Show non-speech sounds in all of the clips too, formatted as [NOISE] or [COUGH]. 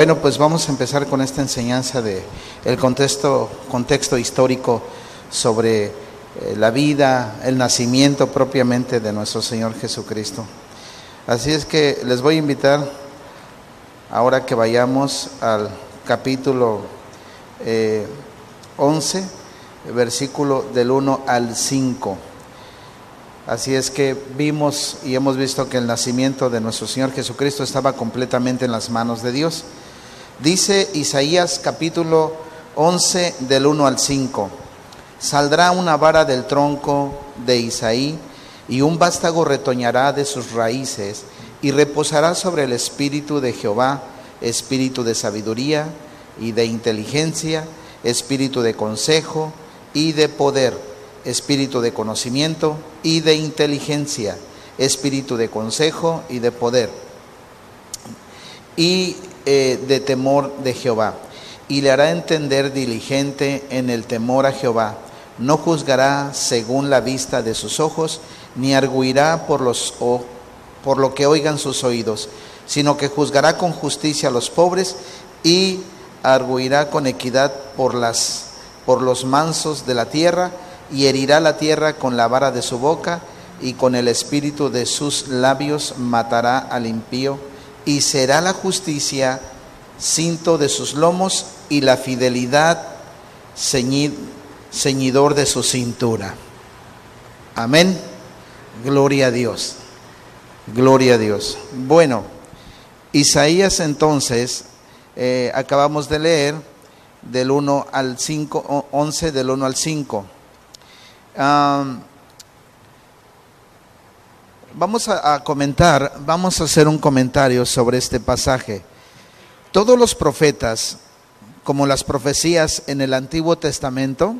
Bueno, pues vamos a empezar con esta enseñanza de el contexto, contexto histórico sobre eh, la vida, el nacimiento propiamente de nuestro Señor Jesucristo. Así es que les voy a invitar ahora que vayamos al capítulo 11, eh, versículo del 1 al 5. Así es que vimos y hemos visto que el nacimiento de nuestro Señor Jesucristo estaba completamente en las manos de Dios. Dice Isaías capítulo 11 del 1 al 5. Saldrá una vara del tronco de Isaí y un vástago retoñará de sus raíces y reposará sobre el espíritu de Jehová, espíritu de sabiduría y de inteligencia, espíritu de consejo y de poder, espíritu de conocimiento y de inteligencia, espíritu de consejo y de poder. Y eh, de temor de Jehová, y le hará entender diligente en el temor a Jehová. No juzgará según la vista de sus ojos, ni arguirá por, los, por lo que oigan sus oídos, sino que juzgará con justicia a los pobres y arguirá con equidad por, las, por los mansos de la tierra, y herirá la tierra con la vara de su boca, y con el espíritu de sus labios matará al impío y será la justicia cinto de sus lomos y la fidelidad ceñidor de su cintura. Amén. Gloria a Dios. Gloria a Dios. Bueno, Isaías entonces, eh, acabamos de leer del 1 al 5, 11 del 1 al 5. Vamos a, comentar, vamos a hacer un comentario sobre este pasaje. Todos los profetas, como las profecías en el Antiguo Testamento,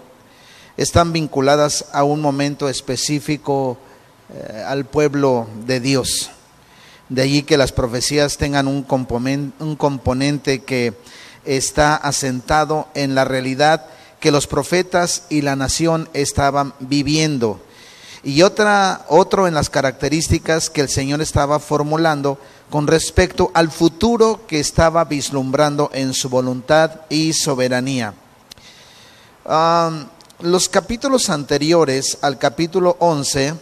están vinculadas a un momento específico eh, al pueblo de Dios. De allí que las profecías tengan un un componente que está asentado en la realidad que los profetas y la nación estaban viviendo y otra, otro en las características que el Señor estaba formulando con respecto al futuro que estaba vislumbrando en su voluntad y soberanía. los capítulos anteriores al capítulo 11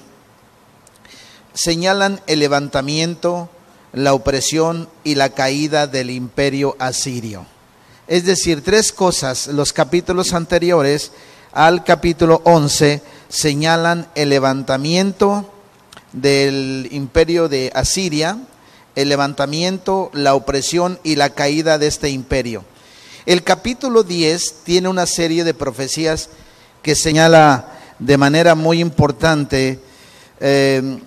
señalan el levantamiento, la opresión y la caída del imperio asirio. Es decir, tres cosas, los capítulos anteriores al capítulo 11 señalan el levantamiento del imperio de Asiria, el levantamiento, la opresión y la caída de este imperio. El capítulo 10 tiene una serie de profecías que señala de manera muy importante eh,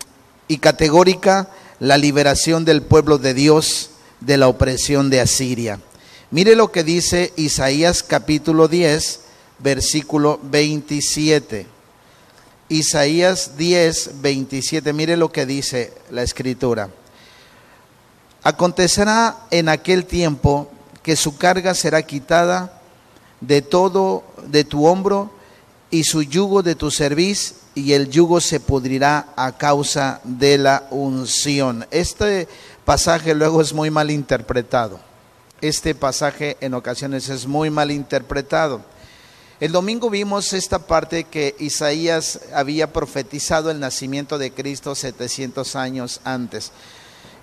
y categórica la liberación del pueblo de Dios de la opresión de Asiria. Mire lo que dice Isaías capítulo 10, versículo 27. Isaías 10, 27. Mire lo que dice la escritura. Acontecerá en aquel tiempo que su carga será quitada de todo de tu hombro y su yugo de tu cerviz y el yugo se pudrirá a causa de la unción. Este pasaje luego es muy mal interpretado. Este pasaje en ocasiones es muy mal interpretado. El domingo vimos esta parte que Isaías había profetizado el nacimiento de Cristo 700 años antes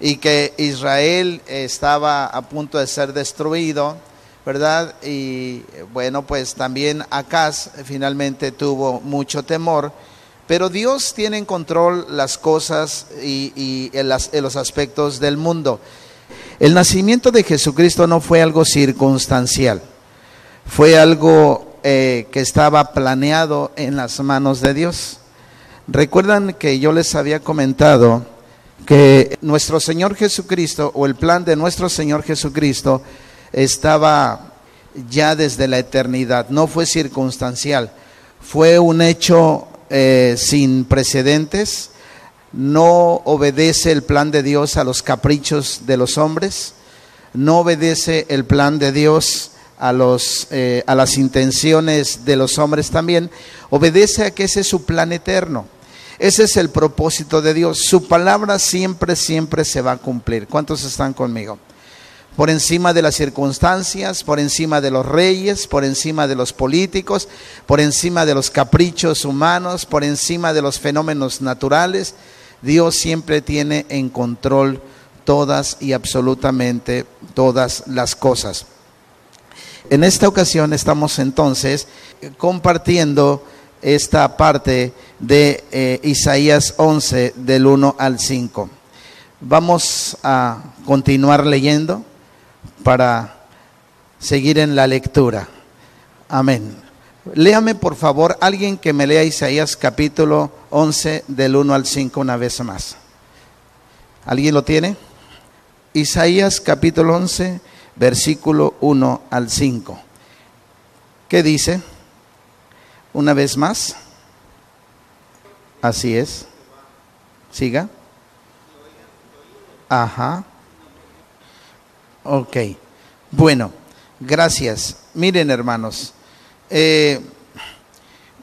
y que Israel estaba a punto de ser destruido, ¿verdad? Y bueno, pues también Acaz finalmente tuvo mucho temor, pero Dios tiene en control las cosas y, los aspectos del mundo. El nacimiento de Jesucristo no fue algo circunstancial, fue algo eh, que estaba planeado en las manos de Dios. Recuerdan que yo les había comentado que nuestro Señor Jesucristo o el plan de nuestro Señor Jesucristo estaba ya desde la eternidad, no fue circunstancial, fue un hecho eh, sin precedentes, no obedece el plan de Dios a los caprichos de los hombres, no obedece el plan de Dios a, los, eh, a las intenciones de los hombres también, obedece a que ese es su plan eterno. Ese es el propósito de Dios. Su palabra siempre, siempre se va a cumplir. ¿Cuántos están conmigo? por encima de las circunstancias, por encima de los reyes, por encima de los políticos, por encima de los caprichos humanos, por encima de los fenómenos naturales. Dios siempre tiene en control todas y absolutamente todas las cosas. En esta ocasión estamos entonces compartiendo esta parte de eh, Isaías 11 del 1 al 5. Vamos a continuar leyendo para seguir en la lectura. Amén. Léame por favor alguien que me lea Isaías capítulo 11 del 1 al 5 una vez más. ¿Alguien lo tiene? Isaías capítulo 11 versículo 1 al 5. ¿Qué dice? Una vez más. Así es. Siga. Ajá. Ok. Bueno, gracias. Miren, hermanos, eh,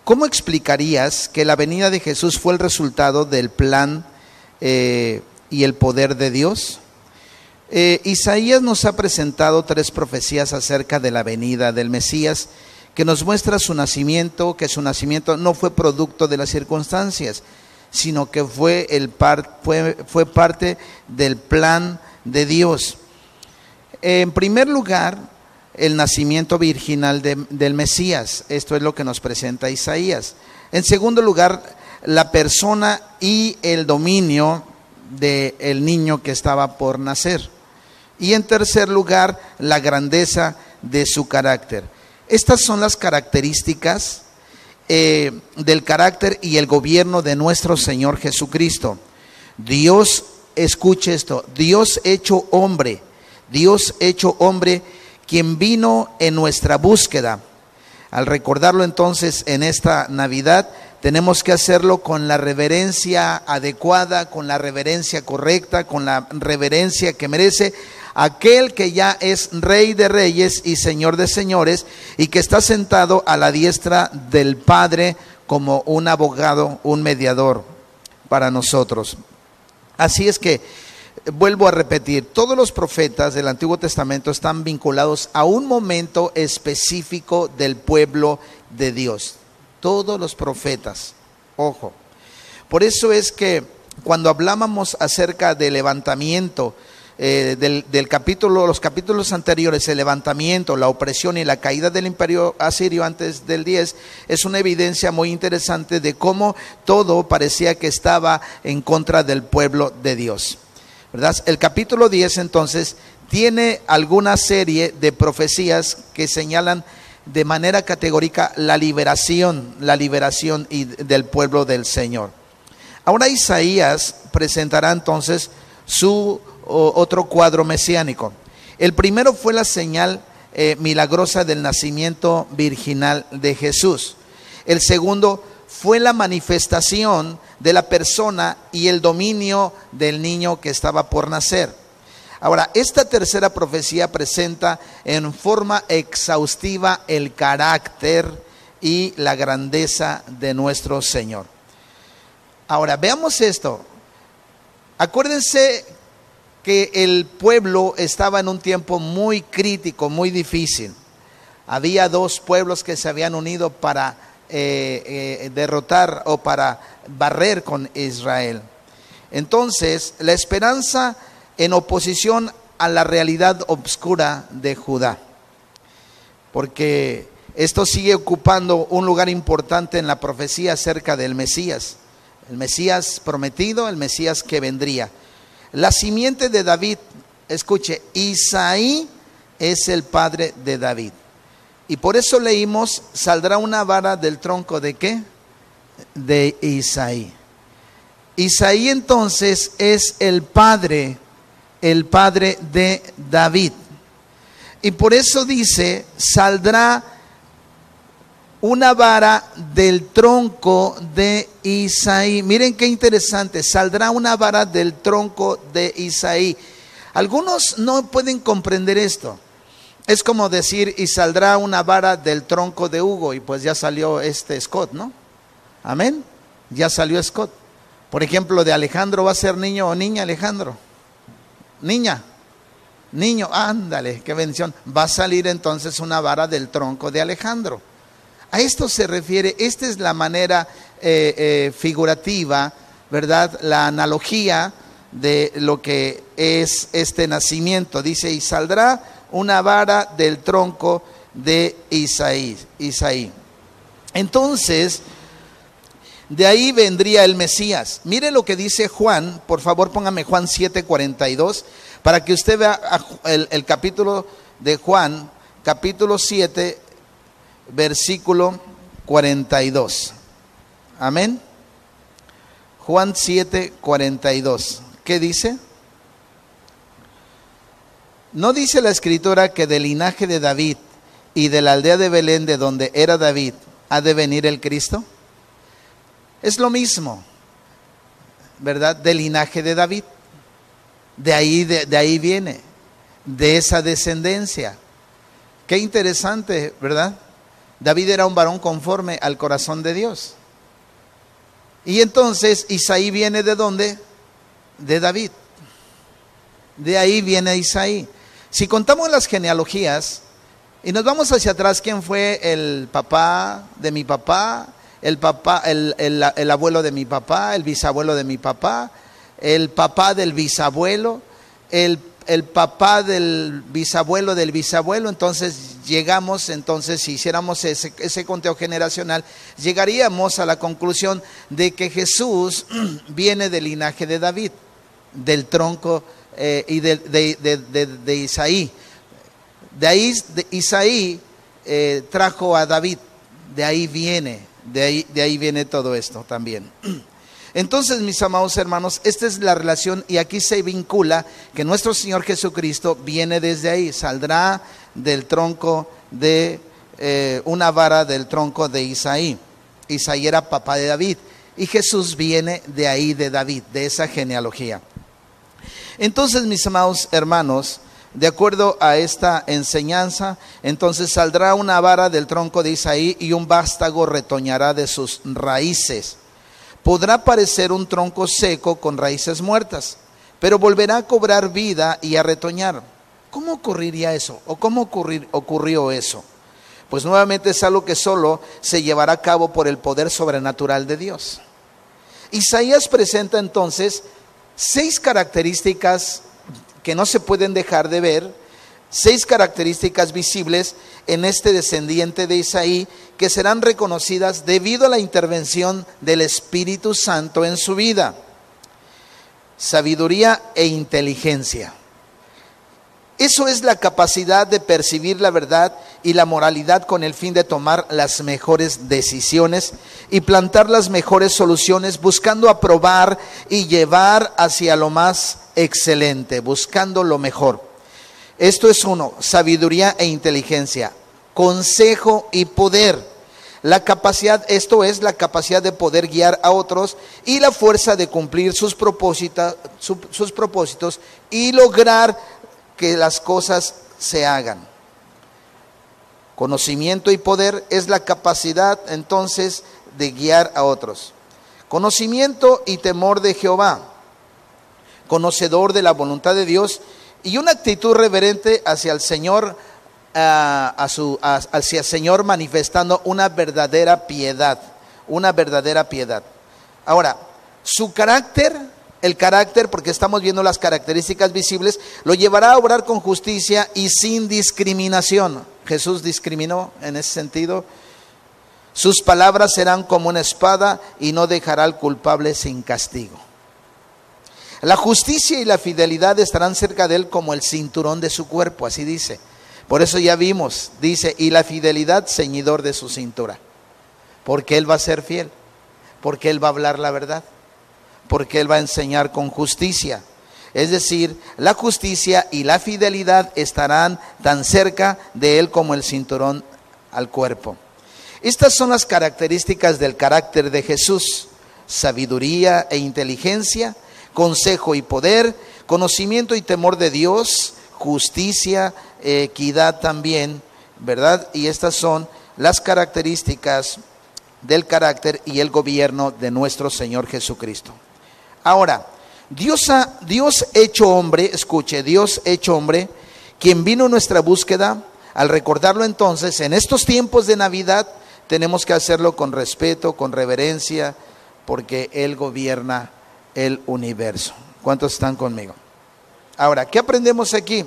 ¿cómo explicarías que la venida de Jesús fue el resultado del plan eh, y el poder de Dios? Eh, Isaías nos ha presentado tres profecías acerca de la venida del Mesías que nos muestra su nacimiento, que su nacimiento no fue producto de las circunstancias, sino que fue, el fue, fue parte del plan de Dios. En primer lugar, el nacimiento virginal del Mesías. Esto es lo que nos presenta Isaías. En segundo lugar, la persona y el dominio del niño que estaba por nacer. Y en tercer lugar, la grandeza de su carácter. Estas son las características eh, del carácter y el gobierno de nuestro Señor Jesucristo. Dios, escuche esto, Dios hecho hombre Dios hecho hombre, quien vino en nuestra búsqueda. Al recordarlo entonces en esta Navidad, tenemos que hacerlo con la reverencia adecuada, con la reverencia correcta, con la reverencia que merece aquel que ya es rey de reyes y señor de señores y que está sentado a la diestra del Padre como un abogado, un mediador para nosotros. Así es que vuelvo a repetir, todos los profetas del Antiguo Testamento están vinculados a un momento específico del pueblo de Dios. Todos los profetas, ojo. Por eso es que cuando hablábamos acerca del levantamiento, eh, del, del, capítulo, los capítulos anteriores, el levantamiento, la opresión y la caída del imperio asirio antes del 10, es una evidencia muy interesante de cómo todo parecía que estaba en contra del pueblo de Dios. El capítulo 10 entonces tiene alguna serie de profecías que señalan de manera categórica la liberación, la liberación del pueblo del Señor. Ahora Isaías presentará entonces su otro cuadro mesiánico. El primero fue la señal eh, milagrosa del nacimiento virginal de Jesús. El segundo fue la manifestación de la persona y el dominio del niño que estaba por nacer. Ahora, esta tercera profecía presenta en forma exhaustiva el carácter y la grandeza de nuestro Señor. Ahora, veamos esto. Acuérdense que el pueblo estaba en un tiempo muy crítico, muy difícil. Había dos pueblos que se habían unido para eh, eh, derrotar o para barrer con Israel. Entonces, la esperanza en oposición a la realidad obscura de Judá, porque esto sigue ocupando un lugar importante en la profecía acerca del Mesías, el Mesías prometido, el Mesías que vendría. La simiente de David, escuche, Isaí es el padre de David. Y por eso leímos, saldrá una vara del tronco de qué? De Isaí. Isaí entonces es el padre, el padre de David. Y por eso dice, saldrá una vara del tronco de Isaí. Miren qué interesante, saldrá una vara del tronco de Isaí. Algunos no pueden comprender esto. Es como decir, y saldrá una vara del tronco de Hugo, y pues ya salió este Scott, ¿no? Amén. Ya salió Scott. Por ejemplo, de Alejandro va a ser niño o niña Alejandro. Niña. niño, ándale, qué bendición, va a salir entonces una vara del tronco de Alejandro. A esto se refiere, esta es la manera eh, eh, figurativa, ¿verdad? La analogía de lo que es este nacimiento. Dice, y saldrá una vara del tronco de Isaí. Isaí. Entonces, de ahí vendría el Mesías. Mire lo que dice Juan, por favor póngame Juan 7:42, para que usted vea el, el capítulo de Juan, capítulo 7, versículo 42. Amén. Juan 7, 42. ¿Qué dice? ¿No dice la escritura que del linaje de David y de la aldea de Belén, de donde era David, ha de venir el Cristo? Es lo mismo, ¿verdad? Del linaje de David. De ahí, de, de ahí viene, de esa descendencia. Qué interesante, ¿verdad? David era un varón conforme al corazón de Dios. Y entonces Isaí viene de dónde? De David. De ahí viene Isaí. Si contamos las genealogías y nos vamos hacia atrás, ¿quién fue el papá de mi papá? El, papá, el, el, abuelo de mi papá, el bisabuelo de mi papá, el papá del bisabuelo, el el papá del bisabuelo del bisabuelo, entonces llegamos, entonces si hiciéramos ese, conteo generacional, llegaríamos a la conclusión de que Jesús [CLEARS THROAT] viene del linaje de David, del tronco eh, y de, de, de, Isaí. De ahí Isaí eh, trajo a David, de ahí viene, de ahí, de ahí viene todo esto también. [CLEARS THROAT] Entonces, mis amados hermanos, esta es la relación y aquí se vincula que nuestro Señor Jesucristo viene desde ahí, saldrá del tronco de eh, una vara del tronco de Isaí. Isaí era papá de David y Jesús viene de ahí, de David, de esa genealogía. Entonces, mis amados hermanos, de acuerdo a esta enseñanza, entonces saldrá una vara del tronco de Isaí y un vástago retoñará de sus raíces podrá parecer un tronco seco con raíces muertas, pero volverá a cobrar vida y a retoñar. ¿Cómo ocurriría eso? ¿O cómo ocurrió eso? Pues nuevamente es algo que solo se llevará a cabo por el poder sobrenatural de Dios. Isaías presenta entonces seis características que no se pueden dejar de ver, seis características visibles en este descendiente de Isaí que serán reconocidas debido a la intervención del Espíritu Santo en su vida. Sabiduría e inteligencia. Eso es la capacidad de percibir la verdad y la moralidad con el fin de tomar las mejores decisiones y plantar las mejores soluciones, buscando aprobar y llevar hacia lo más excelente, buscando lo mejor. Esto es uno, sabiduría e inteligencia consejo y poder. La capacidad, esto es la capacidad de poder guiar a otros y la fuerza de cumplir sus propósitos, sus propósitos y lograr que las cosas se hagan. Conocimiento y poder es la capacidad entonces de guiar a otros. Conocimiento y temor de Jehová, conocedor de la voluntad de Dios y una actitud reverente hacia el Señor a, su, hacia el Señor manifestando una verdadera piedad, una verdadera piedad. Ahora, su carácter, el carácter, porque estamos viendo las características visibles, lo llevará a obrar con justicia y sin discriminación. Jesús discriminó en ese sentido. Sus palabras serán como una espada y no dejará al culpable sin castigo. La justicia y la fidelidad estarán cerca de él como el cinturón de su cuerpo, así dice. Por eso ya vimos, dice, y la fidelidad ceñidor de su cintura. Porque Él va a ser fiel, porque Él va a hablar la verdad, porque Él va a enseñar con justicia. Es decir, la justicia y la fidelidad estarán tan cerca de Él como el cinturón al cuerpo. Estas son las características del carácter de Jesús. Sabiduría e inteligencia, consejo y poder, conocimiento y temor de Dios, justicia, equidad también, ¿verdad? Y estas son las características del carácter y el gobierno de nuestro Señor Jesucristo. Ahora, Dios, ha, Dios hecho hombre, escuche, Dios hecho hombre, quien vino nuestra búsqueda, al recordarlo entonces, en estos tiempos de Navidad, tenemos que hacerlo con respeto, con reverencia, porque Él gobierna el universo. ¿Cuántos están conmigo? Ahora, ¿qué aprendemos aquí?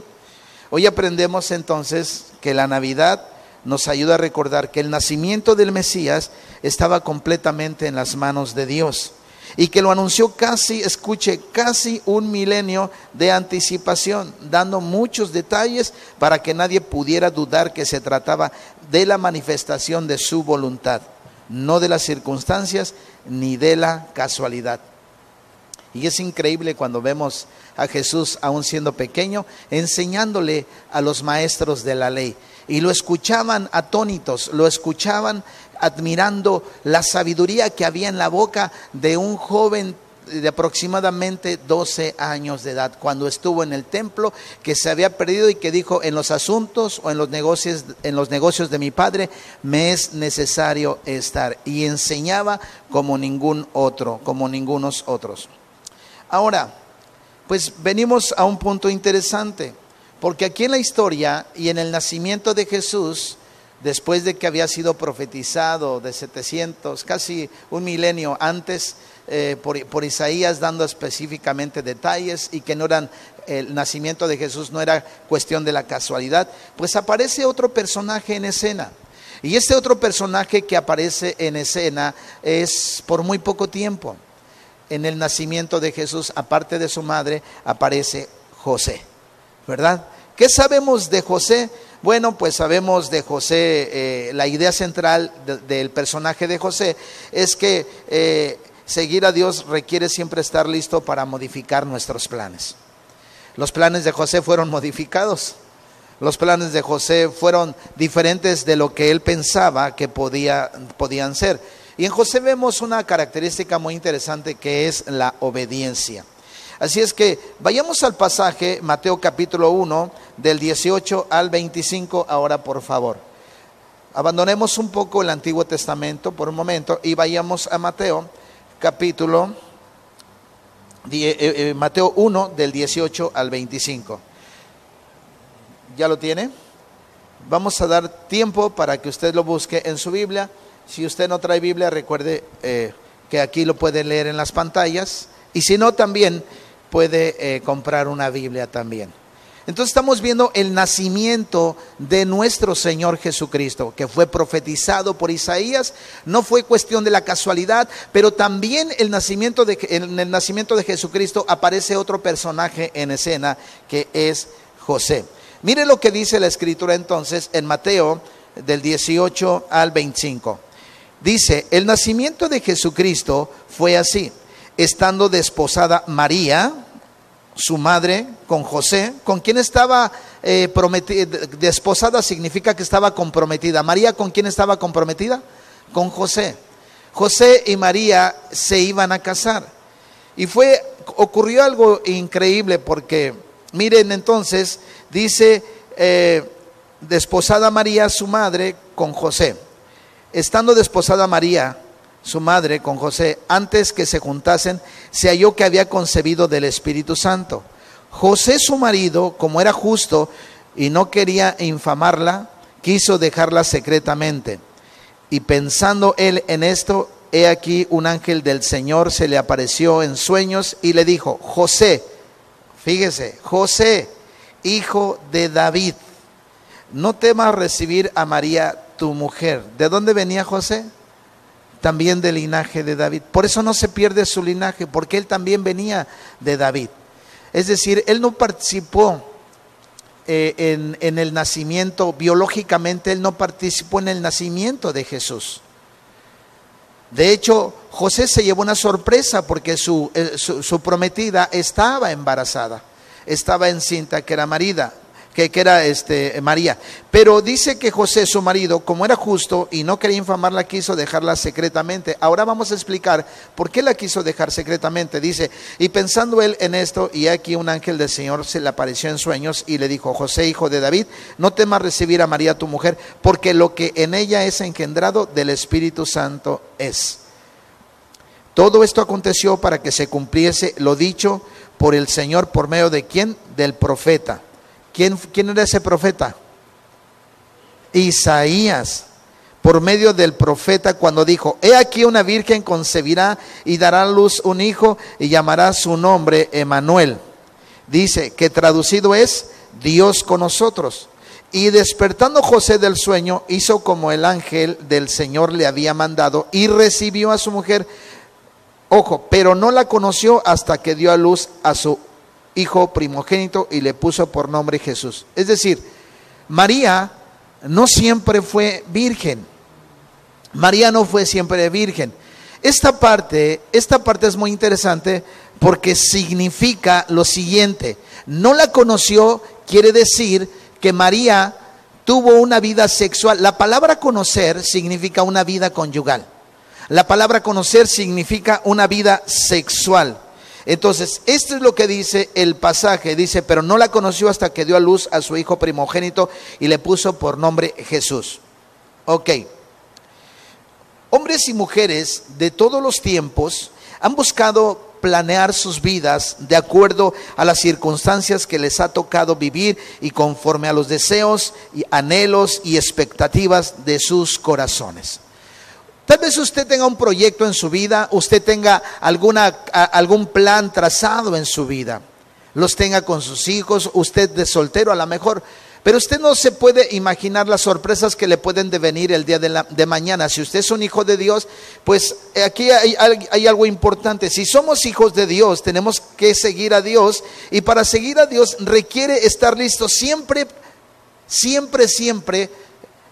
Hoy aprendemos entonces que la Navidad nos ayuda a recordar que el nacimiento del Mesías estaba completamente en las manos de Dios y que lo anunció casi, escuche, casi un milenio de anticipación, dando muchos detalles para que nadie pudiera dudar que se trataba de la manifestación de su voluntad, no de las circunstancias ni de la casualidad. Y es increíble cuando vemos a Jesús, aún siendo pequeño, enseñándole a los maestros de la ley. Y lo escuchaban atónitos, lo escuchaban admirando la sabiduría que había en la boca de un joven de aproximadamente 12 años de edad, cuando estuvo en el templo, que se había perdido y que dijo, en los asuntos o en los negocios, en los negocios de mi padre, me es necesario estar. Y enseñaba como ningún otro, como ningunos otros. Ahora, pues venimos a un punto interesante, porque aquí en la historia y en el nacimiento de Jesús, después de que había sido profetizado de 700, casi un milenio antes, eh, por, por, Isaías dando específicamente detalles y que no eran el nacimiento de Jesús no era cuestión de la casualidad, pues aparece otro personaje en escena. Y este otro personaje que aparece en escena es por muy poco tiempo. En el nacimiento de Jesús, aparte de su madre, aparece José, ¿verdad? ¿Qué sabemos de José? Bueno, pues sabemos de José, eh, la idea central del personaje de José es que eh, seguir a Dios requiere siempre estar listo para modificar nuestros planes. Los planes de José fueron modificados. Los planes de José fueron diferentes de lo que él pensaba que podía, podían ser. Y en José vemos una característica muy interesante que es la obediencia. Así es que vayamos al pasaje, Mateo capítulo 1, del 18 al 25, ahora por favor. Abandonemos un poco el Antiguo Testamento por un momento y vayamos a Mateo capítulo, eh, eh, Mateo 1, del 18 al 25. ¿Ya lo tiene? Vamos a dar tiempo para que usted lo busque en su Biblia. Si usted no trae Biblia, recuerde eh, que aquí lo puede leer en las pantallas. Y si no, también puede eh, comprar una Biblia también. Entonces estamos viendo el nacimiento de nuestro Señor Jesucristo, que fue profetizado por Isaías. No fue cuestión de la casualidad, pero también el nacimiento de, en el nacimiento de Jesucristo aparece otro personaje en escena, que es José. Mire lo que dice la escritura entonces en Mateo del 18 al 25. Dice, el nacimiento de Jesucristo fue así estando desposada María, su madre, con José, con quien estaba eh, desposada significa que estaba comprometida. María, ¿con quién estaba comprometida? Con José. José y María se iban a casar. Y fue, ocurrió algo increíble porque, miren entonces, dice, eh, desposada María, su madre, con José. Estando desposada María, su madre, con José, antes que se juntasen, se halló que había concebido del Espíritu Santo. José, su marido, como era justo y no quería infamarla, quiso dejarla secretamente. Y pensando él en esto, he aquí un ángel del Señor se le apareció en sueños y le dijo, José, fíjese, José, hijo de David, no temas recibir a María tu mujer. ¿De dónde venía José? también del linaje de David. Por eso no se pierde su linaje, porque él también venía de David. Es decir, él no participó eh, en, el nacimiento, biológicamente él no participó en el nacimiento de Jesús. De hecho, José se llevó una sorpresa porque su, eh, su prometida estaba embarazada, estaba encinta, que era marida, que, era este, María. Pero dice que José, su marido, como era justo y no quería infamarla, quiso dejarla secretamente. Ahora vamos a explicar por qué la quiso dejar secretamente. Dice, y pensando él en esto, y aquí un ángel del Señor se le apareció en sueños y le dijo, José, hijo de David, no temas recibir a María tu mujer, porque lo que en ella es engendrado del Espíritu Santo es. Todo esto aconteció para que se cumpliese lo dicho por el Señor por medio de quién? Del profeta. ¿Quién, era ese profeta? Isaías por medio del profeta cuando dijo, he aquí una virgen concebirá y dará a luz un hijo y llamará su nombre Emanuel. Dice que traducido es Dios con nosotros. Y despertando José del sueño, hizo como el ángel del Señor le había mandado y recibió a su mujer. Ojo, pero no la conoció hasta que dio a luz a su hijo primogénito y le puso por nombre Jesús. Es decir, María no siempre fue virgen. María no fue siempre virgen. Esta parte, esta parte es muy interesante porque significa lo siguiente. No la conoció quiere decir que María tuvo una vida sexual. La palabra conocer significa una vida conyugal. La palabra conocer significa una vida sexual. Entonces, esto es lo que dice el pasaje. Dice, pero no la conoció hasta que dio a luz a su hijo primogénito y le puso por nombre Jesús. Ok. Hombres y mujeres de todos los tiempos han buscado planear sus vidas de acuerdo a las circunstancias que les ha tocado vivir y conforme a los deseos y anhelos y expectativas de sus corazones. Tal vez usted tenga un proyecto en su vida, usted tenga algún plan trazado en su vida, los tenga con sus hijos, usted de soltero a lo mejor pero usted no se puede imaginar las sorpresas que le pueden devenir el día de, mañana. Si usted es un hijo de Dios, pues eh, aquí hay, algo importante. Si somos hijos de Dios, tenemos que seguir a Dios. Y para seguir a Dios requiere estar listo siempre, siempre, siempre,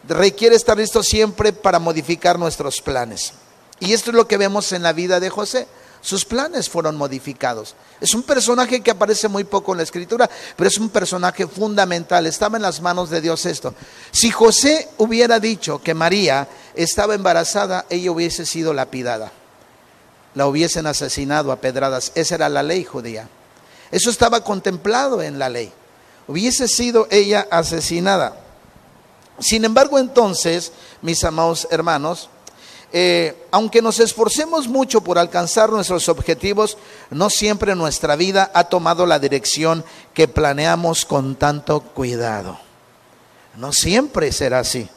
requiere estar listo siempre para modificar nuestros planes. Y esto es lo que vemos en la vida de José sus planes fueron modificados. Es un personaje que aparece muy poco en la escritura, pero es un personaje fundamental. Estaba en las manos de Dios esto. Si José hubiera dicho que María estaba embarazada, ella hubiese sido lapidada. La hubiesen asesinado a pedradas. Esa era la ley judía. Eso estaba contemplado en la ley. Hubiese sido ella asesinada. Sin embargo, entonces, mis amados hermanos, eh, aunque nos esforcemos mucho por alcanzar nuestros objetivos, no siempre nuestra vida ha tomado la dirección que planeamos con tanto cuidado. No siempre será así.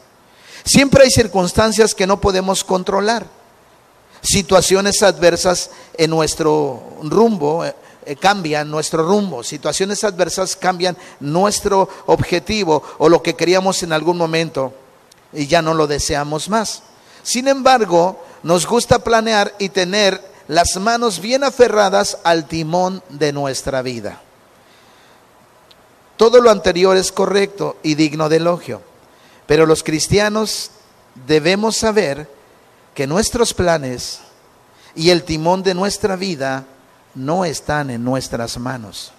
Siempre hay circunstancias que no podemos controlar, situaciones adversas en nuestro rumbo. Eh, cambian nuestro rumbo, situaciones adversas cambian nuestro objetivo o lo que queríamos en algún momento y ya no lo deseamos más. Sin embargo, nos gusta planear y tener las manos bien aferradas al timón de nuestra vida. Todo lo anterior es correcto y digno de elogio, pero los cristianos debemos saber que nuestros planes y el timón de nuestra vida no están en nuestras manos.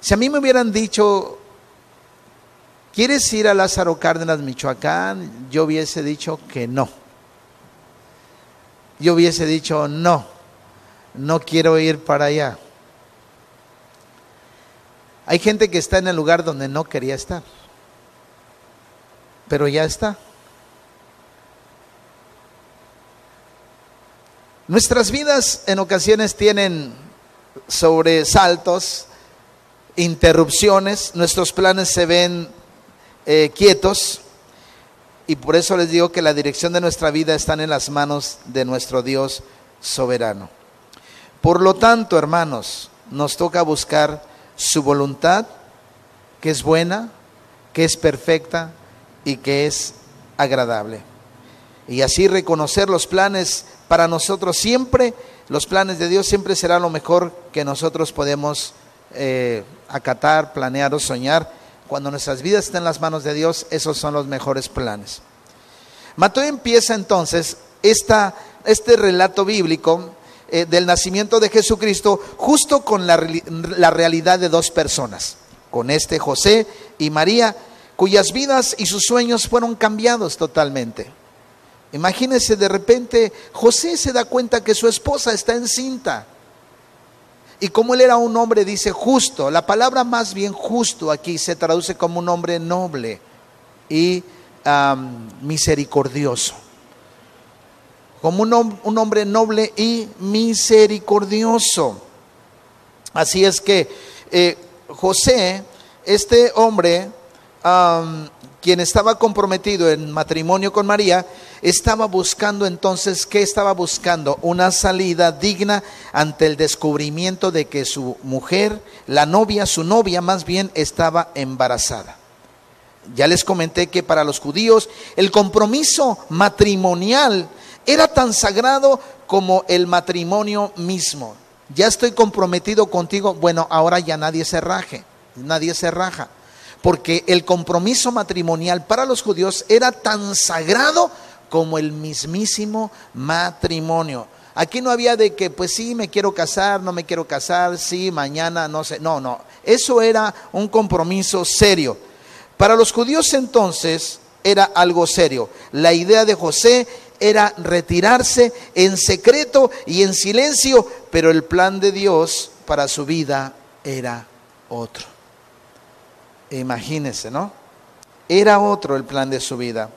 Si a mí me hubieran dicho, ¿Quieres ir a Lázaro Cárdenas, Michoacán? Yo hubiese dicho que no. Yo hubiese dicho no, no quiero ir para allá. Hay gente que está en el lugar donde no quería estar, pero ya está. Nuestras vidas en ocasiones tienen sobresaltos, interrupciones, nuestros planes se ven eh, quietos y por eso les digo que la dirección de nuestra vida está en las manos de nuestro Dios soberano. Por lo tanto, hermanos, nos toca buscar su voluntad, que es buena, que es perfecta y que es agradable. Y así reconocer los planes para nosotros siempre, los planes de Dios siempre será lo mejor que nosotros podemos eh, acatar, planear o soñar cuando nuestras vidas estén en las manos de Dios, esos son los mejores planes. Mateo empieza entonces este relato bíblico eh, del nacimiento de Jesucristo justo con la, la realidad de dos personas, con este José y María, cuyas vidas y sus sueños fueron cambiados totalmente. Imagínense, de repente José se da cuenta que su esposa está encinta. Y como él era un hombre, dice justo, la palabra más bien justo aquí se traduce como un hombre noble y misericordioso. como un, hombre noble y misericordioso. Así es que eh, José, este hombre, quien estaba comprometido en matrimonio con María, estaba buscando entonces, ¿qué estaba buscando? Una salida digna ante el descubrimiento de que su mujer, la novia, su novia más bien, estaba embarazada. Ya les comenté que para los judíos el compromiso matrimonial era tan sagrado como el matrimonio mismo. Ya estoy comprometido contigo, bueno, ahora ya nadie se raje, nadie se raja porque el compromiso matrimonial para los judíos era tan sagrado como el mismísimo matrimonio. Aquí no había de que, pues sí, me quiero casar, no me quiero casar, sí, mañana, no sé. No, no. Eso era un compromiso serio. Para los judíos entonces era algo serio. La idea de José era retirarse en secreto y en silencio, pero el plan de Dios para su vida era otro. Imagínense, ¿no? Era otro el plan de su vida.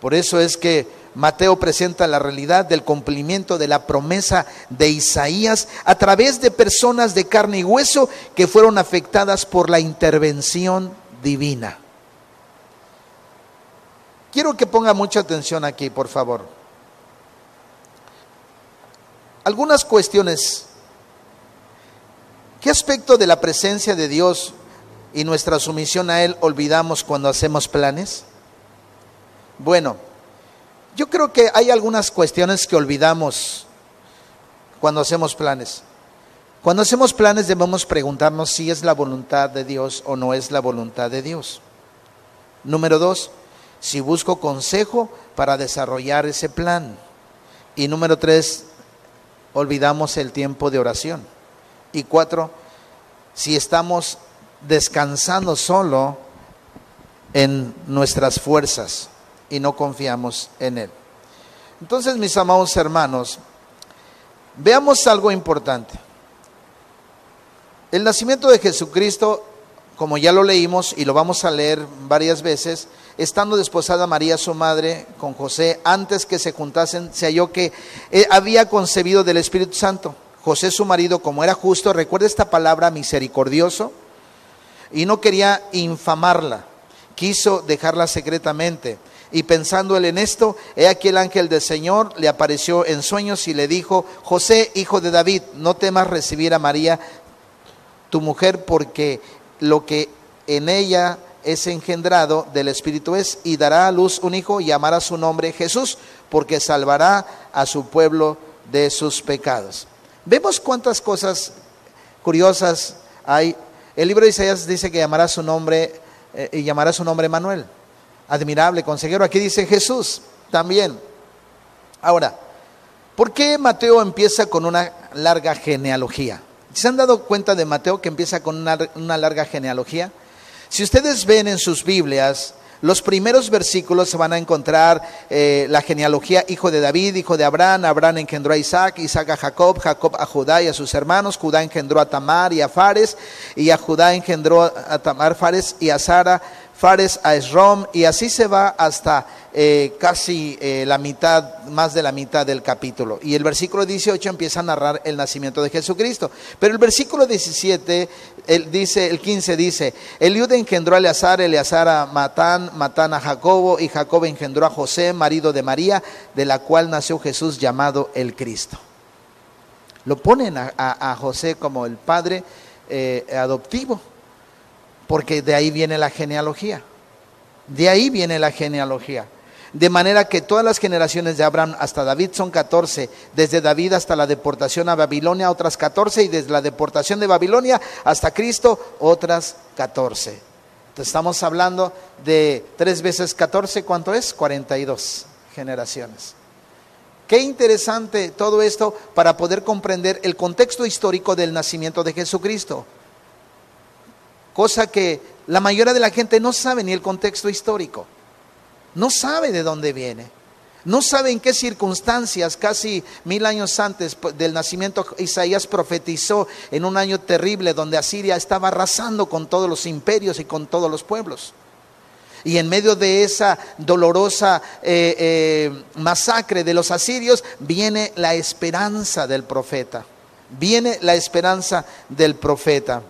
Por eso es que Mateo presenta la realidad del cumplimiento de la promesa de Isaías a través de personas de carne y hueso que fueron afectadas por la intervención divina. Quiero que ponga mucha atención aquí, por favor. Algunas cuestiones. ¿Qué aspecto de la presencia de Dios y nuestra sumisión a Él olvidamos cuando hacemos planes? Bueno, yo creo que hay algunas cuestiones que olvidamos cuando hacemos planes. Cuando hacemos planes debemos preguntarnos si es la voluntad de Dios o no es la voluntad de Dios. Número dos, si busco consejo para desarrollar ese plan. Y número tres, olvidamos el tiempo de oración. Y cuatro, si estamos descansando solo en nuestras fuerzas y no confiamos en Él. Entonces, mis amados hermanos, veamos algo importante. El nacimiento de Jesucristo, como ya lo leímos y lo vamos a leer varias veces, estando desposada María su madre con José, antes que se juntasen, se halló que eh, había concebido del Espíritu Santo. José su marido, como era justo, recuerda esta palabra misericordioso, y no quería infamarla, quiso dejarla secretamente. Y pensando él en esto, he aquí el ángel del Señor le apareció en sueños y le dijo, José, hijo de David, no temas recibir a María, tu mujer, porque lo que en ella es engendrado del Espíritu es, y dará a luz un hijo y llamará su nombre Jesús, porque salvará a su pueblo de sus pecados. Vemos cuántas cosas curiosas hay el libro de Isaías dice que llamará su nombre eh, y llamará su nombre Manuel. Admirable consejero. Aquí dice Jesús también. Ahora, ¿por qué Mateo empieza con una larga genealogía? ¿Se han dado cuenta de Mateo que empieza con una, una larga genealogía? Si ustedes ven en sus Biblias, los primeros versículos se van a encontrar eh, la genealogía hijo de David, hijo de Abraham, Abraham engendró a Isaac, Isaac a Jacob, Jacob a Judá y a sus hermanos, Judá engendró a Tamar y a Fares, y a Judá engendró a Tamar, Fares y a Sara, Fares a Esrom, y así se va hasta eh, casi eh, la mitad, más de la mitad del capítulo. Y el versículo 18 empieza a narrar el nacimiento de Jesucristo. Pero el versículo 17, el, dice, el 15 dice, Eliud engendró a Eleazar, Eleazar a Matán, Matán a Jacobo, y Jacob engendró a José, marido de María, de la cual nació Jesús llamado el Cristo. Lo ponen a, José como el padre eh, adoptivo porque de ahí viene la genealogía. De ahí viene la genealogía. De manera que todas las generaciones de Abraham hasta David son 14, desde David hasta la deportación a Babilonia otras 14 y desde la deportación de Babilonia hasta Cristo otras 14. Entonces estamos hablando de tres veces 14, ¿cuánto es? 42 generaciones. Qué interesante todo esto para poder comprender el contexto histórico del nacimiento de Jesucristo cosa que la mayoría de la gente no sabe ni el contexto histórico, no sabe de dónde viene, no sabe en qué circunstancias, casi mil años antes del nacimiento, Isaías profetizó en un año terrible donde Asiria estaba arrasando con todos los imperios y con todos los pueblos. y en medio de esa dolorosa eh, eh, masacre de los asirios viene la esperanza del profeta. Viene la esperanza del profeta.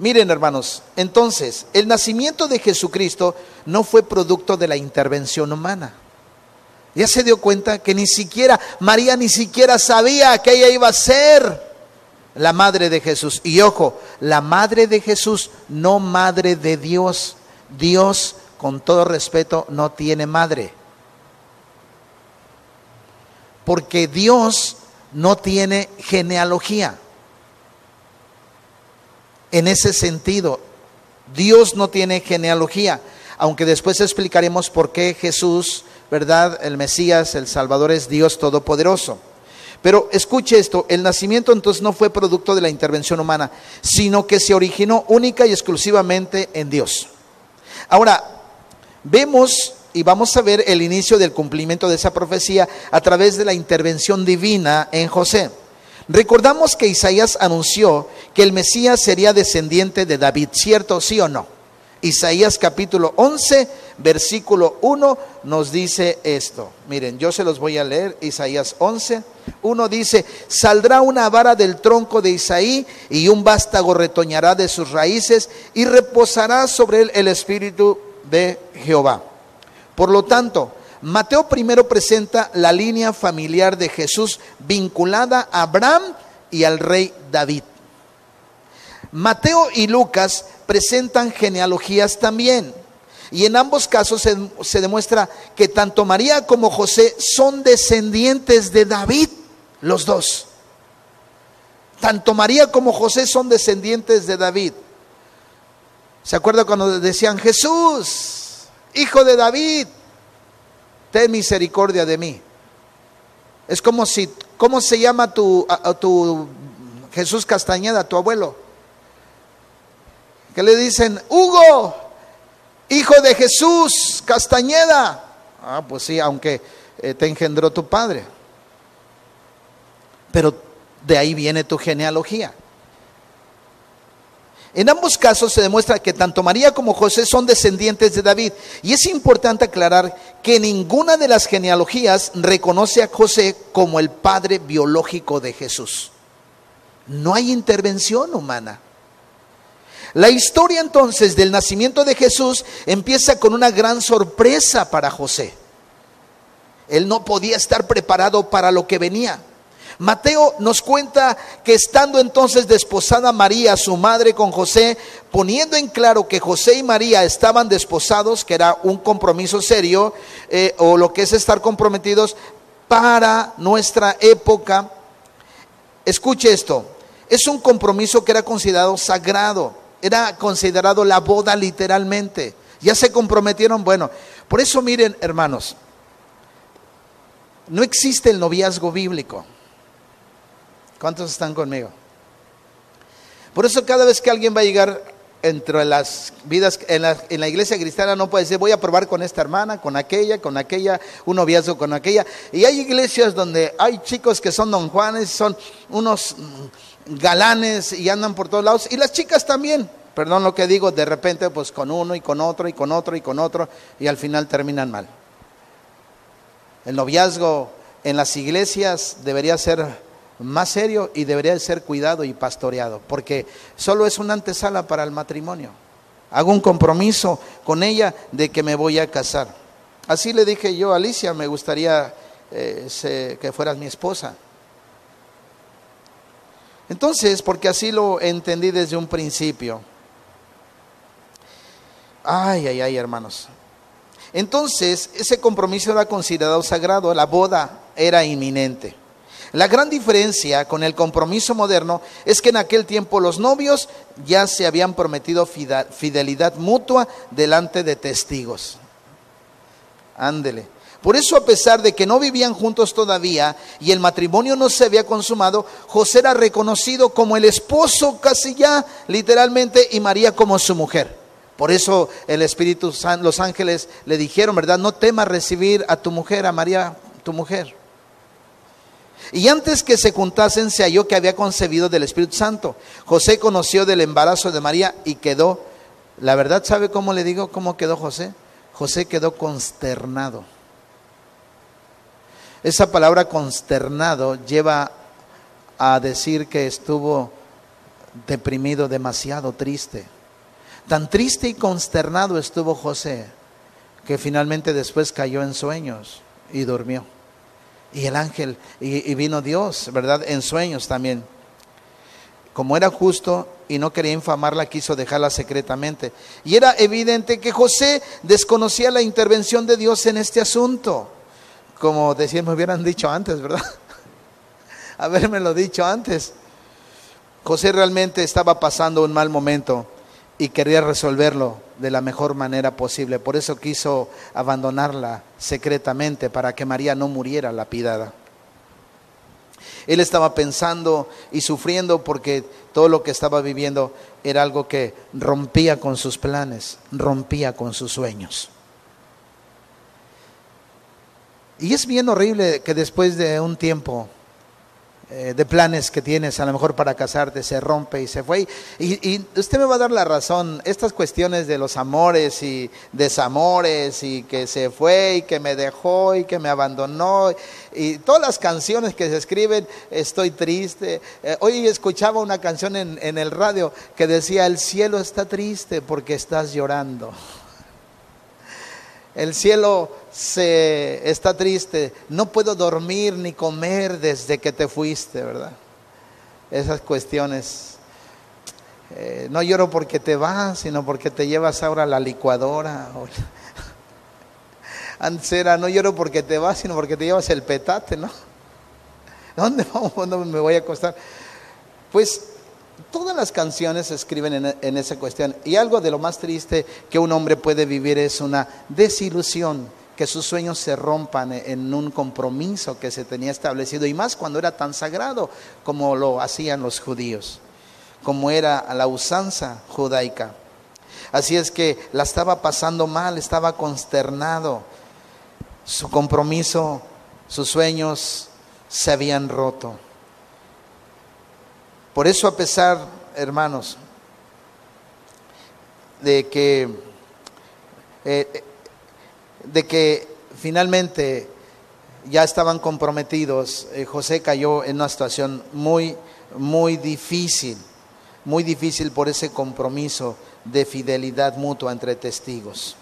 Miren hermanos, entonces el nacimiento de Jesucristo no fue producto de la intervención humana. Ya se dio cuenta que ni siquiera, María ni siquiera sabía que ella iba a ser la madre de Jesús. Y ojo, la madre de Jesús, no madre de Dios. Dios, con todo respeto, no tiene madre. Porque Dios no tiene genealogía. En ese sentido, Dios no tiene genealogía, aunque después explicaremos por qué Jesús, ¿verdad? El Mesías, el Salvador es Dios Todopoderoso. Pero escuche esto, el nacimiento entonces no fue producto de la intervención humana, sino que se originó única y exclusivamente en Dios. Ahora, vemos y vamos a ver el inicio del cumplimiento de esa profecía a través de la intervención divina en José. Recordamos que Isaías anunció que el Mesías sería descendiente de David, ¿cierto? ¿Sí o no? Isaías capítulo 11, versículo 1 nos dice esto. Miren, yo se los voy a leer. Isaías 11, 1 dice, saldrá una vara del tronco de Isaí y un vástago retoñará de sus raíces y reposará sobre él el espíritu de Jehová. Por lo tanto, Mateo primero presenta la línea familiar de Jesús vinculada a Abraham y al rey David. Mateo y Lucas presentan genealogías también. Y en ambos casos se, se, demuestra que tanto María como José son descendientes de David, los dos. Tanto María como José son descendientes de David. ¿Se acuerda cuando decían Jesús, hijo de David? Ten misericordia de mí. Es como si, ¿cómo se llama tu, tu Jesús Castañeda, tu abuelo? Que le dicen, Hugo, hijo de Jesús Castañeda. Ah, pues sí, aunque eh, te engendró tu padre. Pero de ahí viene tu genealogía. En ambos casos se demuestra que tanto María como José son descendientes de David. Y es importante aclarar que ninguna de las genealogías reconoce a José como el padre biológico de Jesús. No hay intervención humana. La historia entonces del nacimiento de Jesús empieza con una gran sorpresa para José. Él no podía estar preparado para lo que venía. Mateo nos cuenta que estando entonces desposada María, su madre, con José, poniendo en claro que José y María estaban desposados, que era un compromiso serio, eh, o lo que es estar comprometidos para nuestra época. Escuche esto, es un compromiso que era considerado sagrado, era considerado la boda literalmente. Ya se comprometieron, bueno, por eso miren hermanos, no existe el noviazgo bíblico. ¿Cuántos están conmigo? Por eso cada vez que alguien va a llegar entre las vidas en la, iglesia cristiana no puede decir voy a probar con esta hermana, con aquella, con aquella, un noviazgo con aquella. Y hay iglesias donde hay chicos que son don Juanes, son unos galanes y andan por todos lados. Y las chicas también, perdón lo que digo, de repente pues con uno y con otro y con otro y con otro y al final terminan mal. El noviazgo en las iglesias debería ser más serio y debería de ser cuidado y pastoreado, porque solo es una antesala para el matrimonio. Hago un compromiso con ella de que me voy a casar. Así le dije yo a Alicia, me gustaría eh, que fueras mi esposa. Entonces, porque así lo entendí desde un principio. Ay, ay, ay, hermanos. Entonces, ese compromiso era considerado sagrado, la boda era inminente. La gran diferencia con el compromiso moderno es que en aquel tiempo los novios ya se habían prometido fidelidad mutua delante de testigos. Ándele. Por eso, a pesar de que no vivían juntos todavía y el matrimonio no se había consumado, José era reconocido como el esposo casi ya, literalmente, y María como su mujer. Por eso el Espíritu los ángeles le dijeron, ¿verdad? No temas recibir a tu mujer, a María, tu mujer. Y antes que se juntasen se halló que había concebido del Espíritu Santo. José conoció del embarazo de María y quedó La verdad, ¿sabe cómo le digo cómo quedó José? José quedó consternado. Esa palabra consternado lleva a decir que estuvo deprimido, demasiado triste. Tan triste y consternado estuvo José que finalmente después cayó en sueños y durmió. Y el ángel, y, vino Dios, ¿verdad? En sueños también. Como era justo y no quería infamarla, quiso dejarla secretamente. Y era evidente que José desconocía la intervención de Dios en este asunto. Como decían, me hubieran dicho antes, ¿verdad? [LAUGHS] lo dicho antes. José realmente estaba pasando un mal momento y quería resolverlo de la mejor manera posible. Por eso quiso abandonarla secretamente para que María no muriera lapidada. Él estaba pensando y sufriendo porque todo lo que estaba viviendo era algo que rompía con sus planes, rompía con sus sueños. Y es bien horrible que después de un tiempo eh, de planes que tienes, a lo mejor para casarte, se rompe y se fue. Y, y, usted me va a dar la razón, estas cuestiones de los amores y desamores y que se fue y que me dejó y que me abandonó y todas las canciones que se escriben, estoy triste. Eh, hoy escuchaba una canción en, en el radio que decía, el cielo está triste porque estás llorando. El cielo se está triste, no puedo dormir ni comer desde que te fuiste, ¿verdad? Esas cuestiones. Eh, no lloro porque te vas, sino porque te llevas ahora la licuadora. [LAUGHS] Antes era, no lloro porque te vas, sino porque te llevas el petate, ¿no? ¿Dónde [LAUGHS] me voy a acostar? Pues todas las canciones se escriben en, en, esa cuestión. Y algo de lo más triste que un hombre puede vivir es una desilusión que sus sueños se rompan en un compromiso que se tenía establecido, y más cuando era tan sagrado como lo hacían los judíos, como era la usanza judaica. Así es que la estaba pasando mal, estaba consternado, su compromiso, sus sueños se habían roto. Por eso a pesar, hermanos, de que eh, de que finalmente ya estaban comprometidos, eh, José cayó en una situación muy, muy difícil, muy difícil por ese compromiso de fidelidad mutua entre testigos.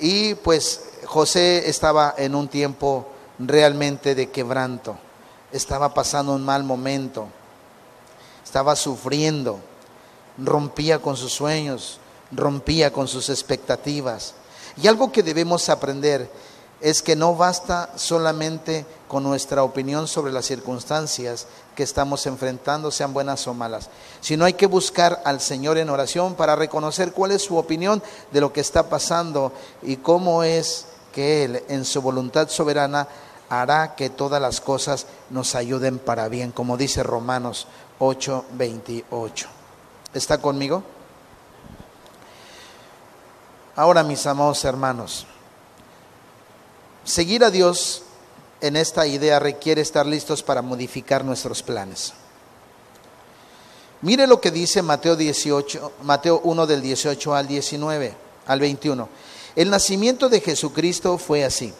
Y pues José estaba en un tiempo realmente de quebranto, estaba pasando un mal momento, estaba sufriendo, rompía con sus sueños, rompía con sus expectativas. Y algo que debemos aprender es que no basta solamente con nuestra opinión sobre las circunstancias que estamos enfrentando, sean buenas o malas, sino hay que buscar al Señor en oración para reconocer cuál es su opinión de lo que está pasando y cómo es que Él, en su voluntad soberana, hará que todas las cosas nos ayuden para bien, como dice Romanos 8:28. ¿Está conmigo? Ahora, mis amados hermanos, seguir a Dios en esta idea requiere estar listos para modificar nuestros planes. Mire lo que dice Mateo 18, Mateo 1 del 18 al 19, al 21. El nacimiento de Jesucristo fue así.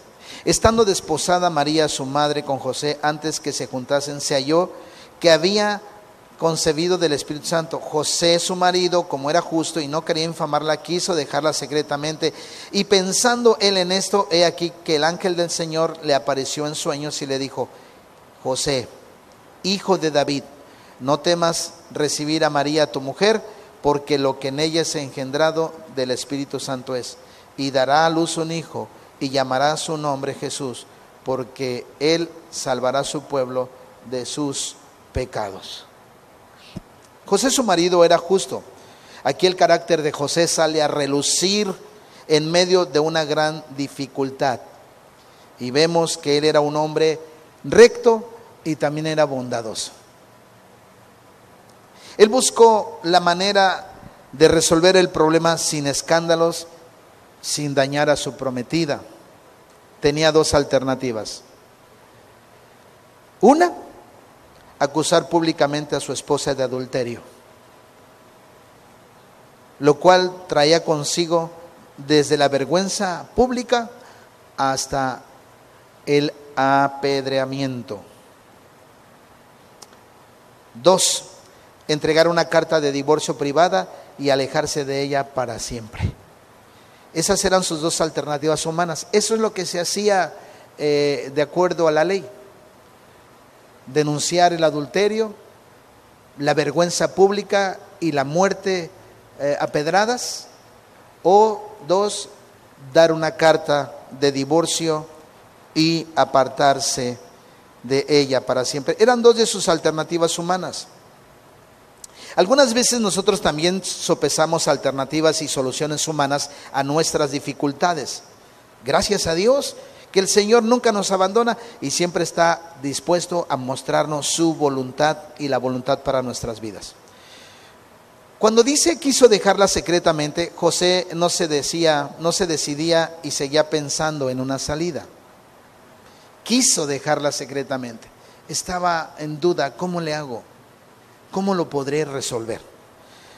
Estando desposada María, su madre, con José, antes que se juntasen, se halló que había concebido del Espíritu Santo. José, su marido, como era justo y no quería infamarla, quiso dejarla secretamente. Y pensando él en esto, he aquí que el ángel del Señor le apareció en sueños y le dijo, José, hijo de David, no temas recibir a María tu mujer, porque lo que en ella es engendrado del Espíritu Santo es. Y dará a luz un hijo y llamará su nombre Jesús, porque él salvará a su pueblo de sus pecados. José su marido era justo. Aquí el carácter de José sale a relucir en medio de una gran dificultad. Y vemos que él era un hombre recto y también era bondadoso. Él buscó la manera de resolver el problema sin escándalos, sin dañar a su prometida. Tenía dos alternativas. Una, acusar públicamente a su esposa de adulterio. lo cual traía consigo desde la vergüenza pública hasta el apedreamiento. Dos, entregar una carta de divorcio privada y alejarse de ella para siempre. Esas eran sus dos alternativas humanas. Eso es lo que se hacía eh, de acuerdo a la ley. Denunciar el adulterio, la vergüenza pública y la muerte eh, a pedradas. O dos, dar una carta de divorcio y apartarse de ella para siempre. Eran dos de sus alternativas humanas. Algunas veces nosotros también sopesamos alternativas y soluciones humanas a nuestras dificultades. Gracias a Dios que el Señor nunca nos abandona y siempre está dispuesto a mostrarnos su voluntad y la voluntad para nuestras vidas. Cuando dice quiso dejarla secretamente, José no se decía, no se decidía y seguía pensando en una salida. Quiso dejarla secretamente. Estaba en duda, ¿cómo le hago? ¿Cómo lo podré resolver?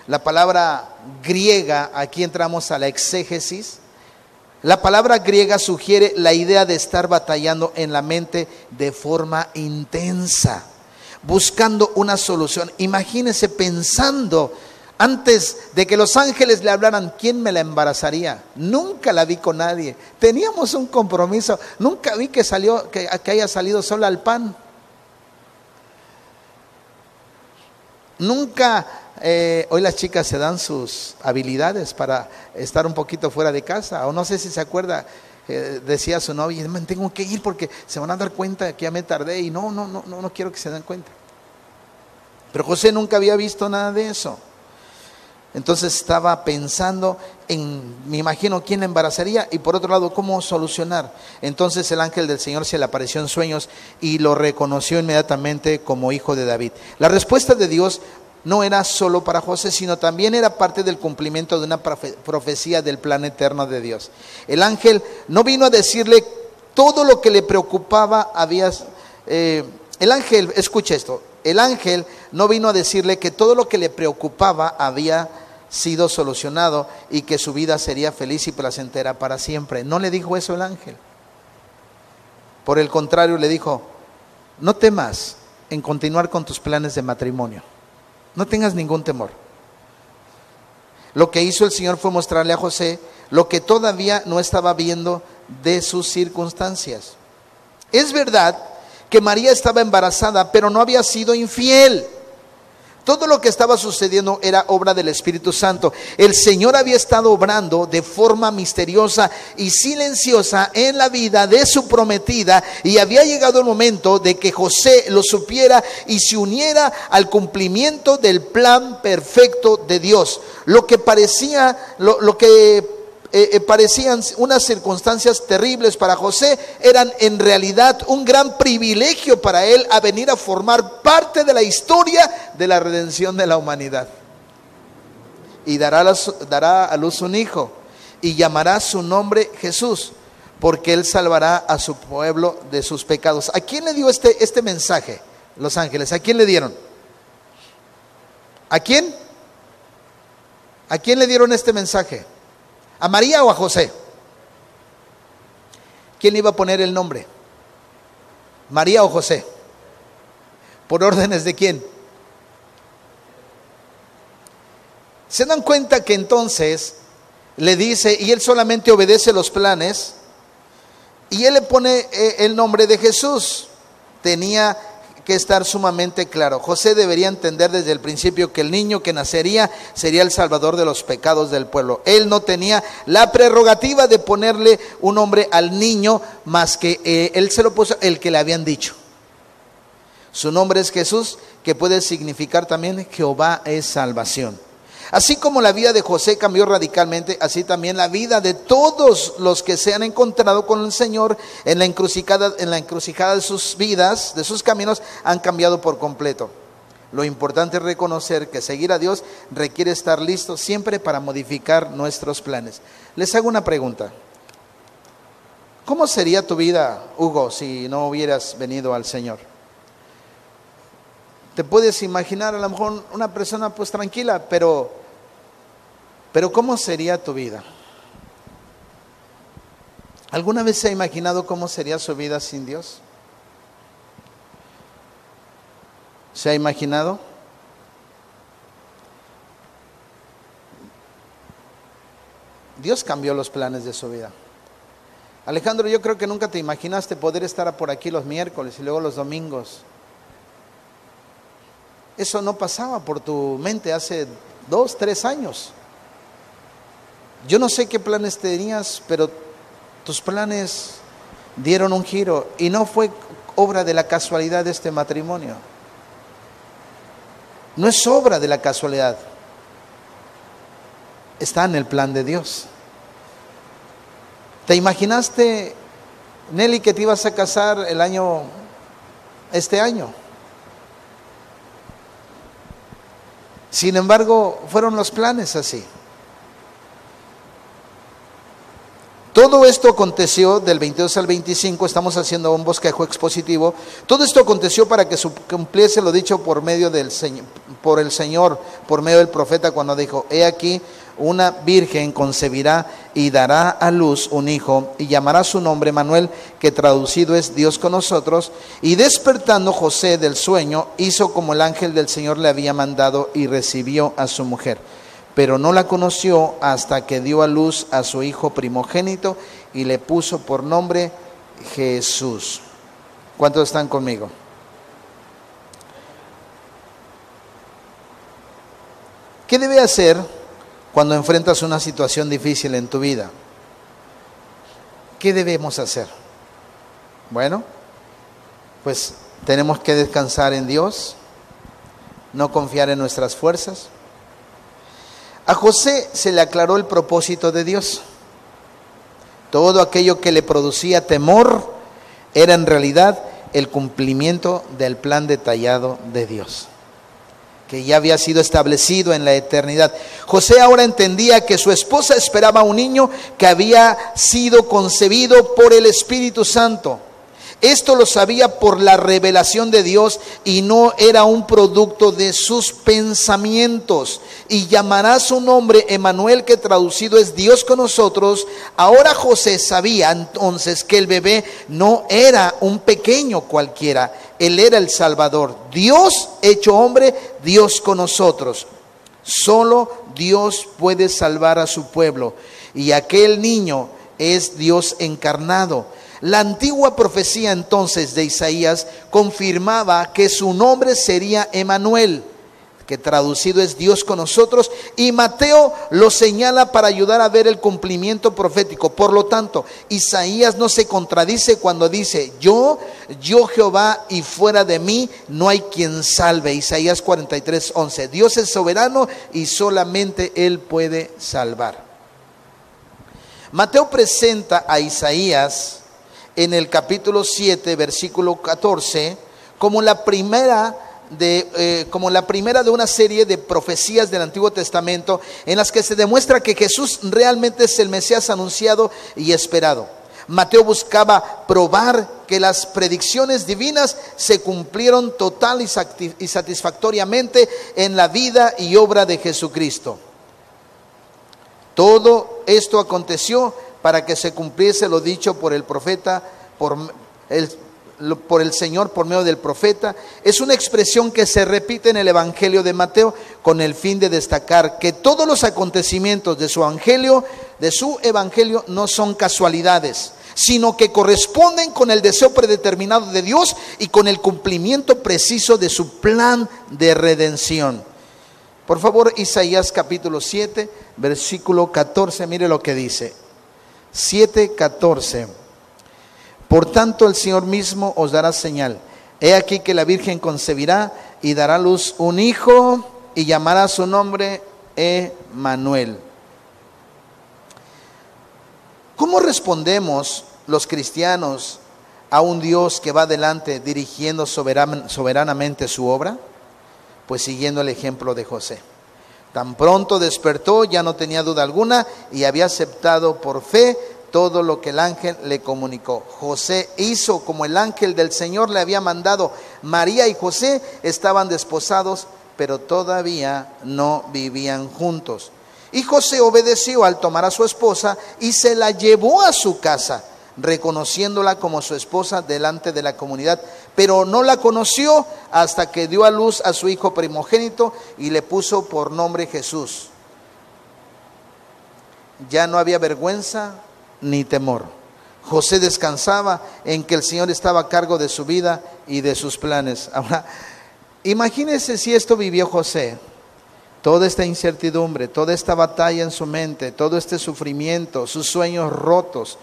La palabra griega, aquí entramos a la exégesis. La palabra griega sugiere la idea de estar batallando en la mente de forma intensa, buscando una solución. Imagínese pensando antes de que los ángeles le hablaran, ¿quién me la embarazaría? Nunca la vi con nadie. Teníamos un compromiso. Nunca vi que salió, que, que haya salido sola al pan. Nunca, eh, hoy las chicas se dan sus habilidades para estar un poquito fuera de casa, o no sé si se acuerda, eh, decía su novia, tengo que ir porque se van a dar cuenta que ya me tardé y no, no, no, no, no quiero que se den cuenta. Pero José nunca había visto nada de eso. Entonces estaba pensando en, me imagino, quién la embarazaría y por otro lado, cómo solucionar. Entonces el ángel del Señor se le apareció en sueños y lo reconoció inmediatamente como hijo de David. La respuesta de Dios no era solo para José, sino también era parte del cumplimiento de una profecía del plan eterno de Dios. El ángel no vino a decirle todo lo que le preocupaba, había... Eh, el ángel, escucha esto, el ángel no vino a decirle que todo lo que le preocupaba había sido solucionado y que su vida sería feliz y placentera para siempre. No le dijo eso el ángel. Por el contrario, le dijo, no temas en continuar con tus planes de matrimonio. No tengas ningún temor. Lo que hizo el Señor fue mostrarle a José lo que todavía no estaba viendo de sus circunstancias. Es verdad que María estaba embarazada, pero no había sido infiel. Todo lo que estaba sucediendo era obra del Espíritu Santo. El Señor había estado obrando de forma misteriosa y silenciosa en la vida de su prometida y había llegado el momento de que José lo supiera y se uniera al cumplimiento del plan perfecto de Dios. Lo que parecía, lo, lo que eh, eh, parecían unas circunstancias terribles para José, eran en realidad un gran privilegio para él a venir a formar parte de la historia de la redención de la humanidad. Y dará, dará a luz un hijo y llamará su nombre Jesús, porque él salvará a su pueblo de sus pecados. ¿A quién le dio este, este mensaje? Los ángeles, ¿a quién le dieron? ¿A quién? ¿A quién le dieron este mensaje? ¿A María o a José? ¿Quién iba a poner el nombre? ¿María o José? ¿Por órdenes de quién? Se dan cuenta que entonces le dice, y él solamente obedece los planes, y él le pone eh, el nombre de Jesús. Tenía que estar sumamente claro. José debería entender desde el principio que el niño que nacería sería el salvador de los pecados del pueblo. Él no tenía la prerrogativa de ponerle un nombre al niño más que eh, él se lo puso el que le habían dicho. Su nombre es Jesús, que puede significar también Jehová es salvación. Así como la vida de José cambió radicalmente, así también la vida de todos los que se han encontrado con el Señor en la encrucijada, en la encrucijada de sus vidas, de sus caminos, han cambiado por completo. Lo importante es reconocer que seguir a Dios requiere estar listo siempre para modificar nuestros planes. Les hago una pregunta. ¿Cómo sería tu vida, Hugo, si no hubieras venido al Señor? Te puedes imaginar a lo mejor una persona pues tranquila, pero Pero ¿cómo sería tu vida? ¿Alguna vez se ha imaginado cómo sería su vida sin Dios? ¿Se ha imaginado? Dios cambió los planes de su vida. Alejandro, yo creo que nunca te imaginaste poder estar por aquí los miércoles y luego los domingos. Eso no pasaba por tu mente hace dos, tres años. Yo no sé qué planes tenías, pero tus planes dieron un giro y no fue obra de la casualidad de este matrimonio. No es obra de la casualidad. Está en el plan de Dios. ¿Te imaginaste, Nelly, que te ibas a casar el año, este año? Sin embargo, fueron los planes así. Todo esto aconteció del 22 al 25, estamos haciendo un bosquejo expositivo. Todo esto aconteció para que cumpliese lo dicho por medio del por el Señor, por medio del profeta cuando dijo, "He aquí una virgen concebirá y dará a luz un hijo y llamará su nombre Manuel, que traducido es Dios con nosotros. Y despertando José del sueño, hizo como el ángel del Señor le había mandado y recibió a su mujer pero no la conoció hasta que dio a luz a su hijo primogénito y le puso por nombre Jesús. ¿Cuántos están conmigo? ¿Qué debe hacer cuando enfrentas una situación difícil en tu vida? ¿Qué debemos hacer? Bueno, pues tenemos que descansar en Dios, no confiar en nuestras fuerzas, a José se le aclaró el propósito de Dios. Todo aquello que le producía temor era en realidad el cumplimiento del plan detallado de Dios, que ya había sido establecido en la eternidad. José ahora entendía que su esposa esperaba un niño que había sido concebido por el Espíritu Santo esto lo sabía por la revelación de Dios y no era un producto de sus pensamientos. Y llamará su nombre Emanuel, que traducido es Dios con nosotros. Ahora José sabía entonces que el bebé no era un pequeño cualquiera, él era el Salvador. Dios hecho hombre, Dios con nosotros. Solo Dios puede salvar a su pueblo. Y aquel niño es Dios encarnado. La antigua profecía entonces de Isaías confirmaba que su nombre sería Emanuel, que traducido es Dios con nosotros, y Mateo lo señala para ayudar a ver el cumplimiento profético. Por lo tanto, Isaías no se contradice cuando dice, yo, yo Jehová, y fuera de mí no hay quien salve. Isaías 43, 11. Dios es soberano y solamente Él puede salvar. Mateo presenta a Isaías en el capítulo 7, versículo 14, como la primera de, eh, como la primera de una serie de profecías del Antiguo Testamento en las que se demuestra que Jesús realmente es el Mesías anunciado y esperado. Mateo buscaba probar que las predicciones divinas se cumplieron total y satisfactoriamente en la vida y obra de Jesucristo. Todo esto aconteció para que se cumpliese lo dicho por el profeta, por el, Señor, por medio del profeta. Es una expresión que se repite en el Evangelio de Mateo con el fin de destacar que todos los acontecimientos de su Evangelio, de su Evangelio, no son casualidades sino que corresponden con el deseo predeterminado de Dios y con el cumplimiento preciso de su plan de redención. Por favor, Isaías capítulo 7, versículo 14, mire lo que dice. 7:14. Por tanto el Señor mismo os dará señal. He aquí que la Virgen concebirá y dará luz un hijo y llamará su nombre Emanuel. ¿Cómo respondemos los cristianos a un Dios que va adelante dirigiendo soberanamente su obra? Pues siguiendo el ejemplo de José. Tan pronto despertó, ya no tenía duda alguna y había aceptado por fe todo lo que el ángel le comunicó. José hizo como el ángel del Señor le había mandado. María y José estaban desposados, pero todavía no vivían juntos. Y José obedeció al tomar a su esposa y se la llevó a su casa, reconociéndola como su esposa delante de la comunidad. Pero no la conoció hasta que dio a luz a su hijo primogénito y le puso por nombre Jesús. Ya no había vergüenza ni temor. José descansaba en que el Señor estaba a cargo de su vida y de sus planes. Ahora, imagínense si esto vivió José toda esta incertidumbre, toda esta batalla en su mente, todo este sufrimiento, sus sueños rotos,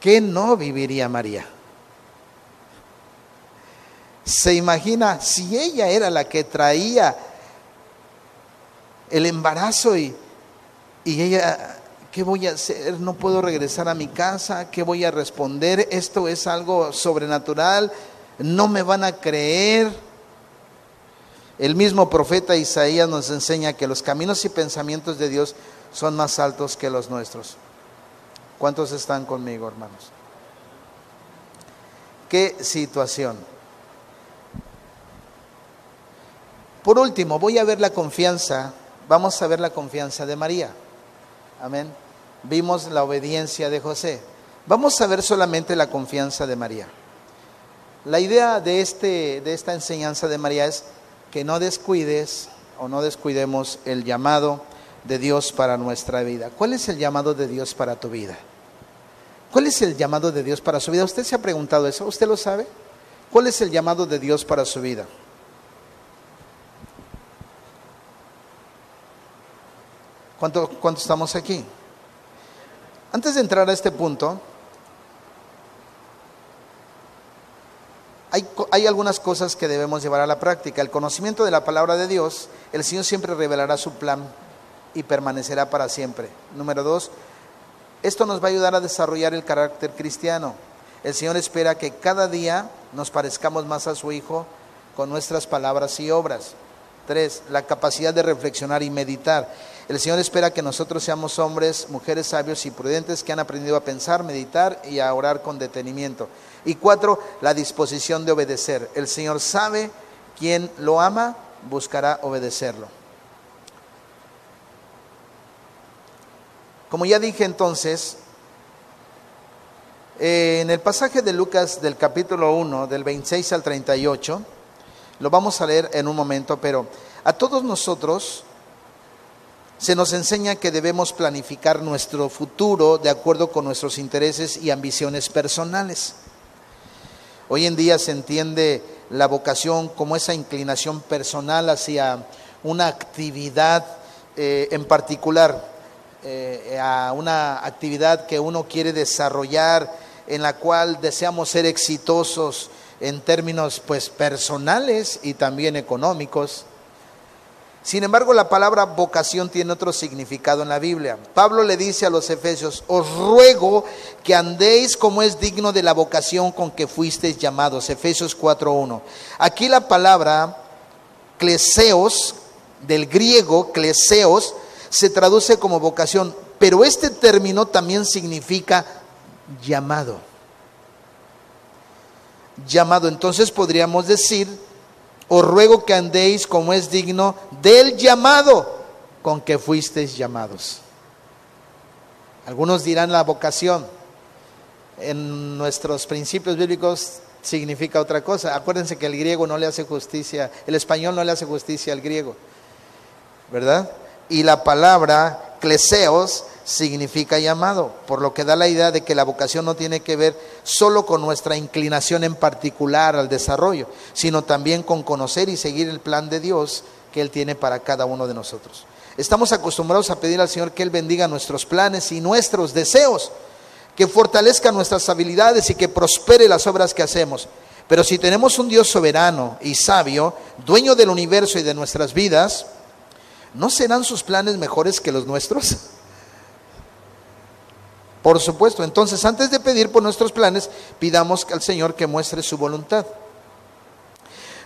¿qué no viviría María? Se imagina si ella era la que traía el embarazo y, y ella, ¿qué voy a hacer? No puedo regresar a mi casa, ¿qué voy a responder? Esto es algo sobrenatural, no me van a creer el mismo profeta Isaías nos enseña que los caminos y pensamientos de Dios son más altos que los nuestros. ¿Cuántos están conmigo, hermanos? ¿Qué situación? Por último, voy a ver la confianza, vamos a ver la confianza de María. Amén. Vimos la obediencia de José. Vamos a ver solamente la confianza de María. La idea de, este, de esta enseñanza de María es que no descuides o no descuidemos el llamado de Dios para nuestra vida. ¿Cuál es el llamado de Dios para tu vida? ¿Cuál es el llamado de Dios para su vida? ¿Usted se ha preguntado eso? ¿Usted lo sabe? ¿Cuál es el llamado de Dios para su vida? ¿Cuánto, cuánto estamos aquí? Antes de entrar a este punto, hay, algunas cosas que debemos llevar a la práctica. El conocimiento de la palabra de Dios, el Señor siempre revelará su plan y permanecerá para siempre. Número dos, esto nos va a ayudar a desarrollar el carácter cristiano. El Señor espera que cada día nos parezcamos más a su Hijo con nuestras palabras y obras. Tres, la capacidad de reflexionar y meditar. El Señor espera que nosotros seamos hombres, mujeres sabios y prudentes que han aprendido a pensar, meditar y a orar con detenimiento. Y cuatro, la disposición de obedecer. El Señor sabe quien lo ama, buscará obedecerlo. Como ya dije entonces, eh, en el pasaje de Lucas del capítulo 1, del 26 al 38, lo vamos a leer en un momento, pero a todos nosotros se nos enseña que debemos planificar nuestro futuro de acuerdo con nuestros intereses y ambiciones personales. Hoy en día se entiende la vocación como esa inclinación personal hacia una actividad eh, en particular, eh, a una actividad que uno quiere desarrollar, en la cual deseamos ser exitosos en términos pues personales y también económicos. Sin embargo, la palabra vocación tiene otro significado en la Biblia. Pablo le dice a los efesios, os ruego que andéis como es digno de la vocación con que fuisteis llamados. Efesios 4.1. Aquí la palabra cleseos, del griego cleseos, se traduce como vocación, pero este término también significa llamado. Llamado, entonces podríamos decir os ruego que andéis como es digno del llamado con que fuisteis llamados. Algunos dirán la vocación. En nuestros principios bíblicos significa otra cosa. Acuérdense que el griego no le hace justicia, el español no le hace justicia al griego, ¿verdad? Y la palabra cleseos significa llamado, por lo que da la idea de que la vocación no tiene que ver solo con nuestra inclinación en particular al desarrollo, sino también con conocer y seguir el plan de Dios que Él tiene para cada uno de nosotros. Estamos acostumbrados a pedir al Señor que Él bendiga nuestros planes y nuestros deseos, que fortalezca nuestras habilidades y que prospere las obras que hacemos. Pero si tenemos un Dios soberano y sabio, dueño del universo y de nuestras vidas, ¿no serán sus planes mejores que los nuestros? Por supuesto, entonces antes de pedir por nuestros planes, pidamos al Señor que muestre su voluntad.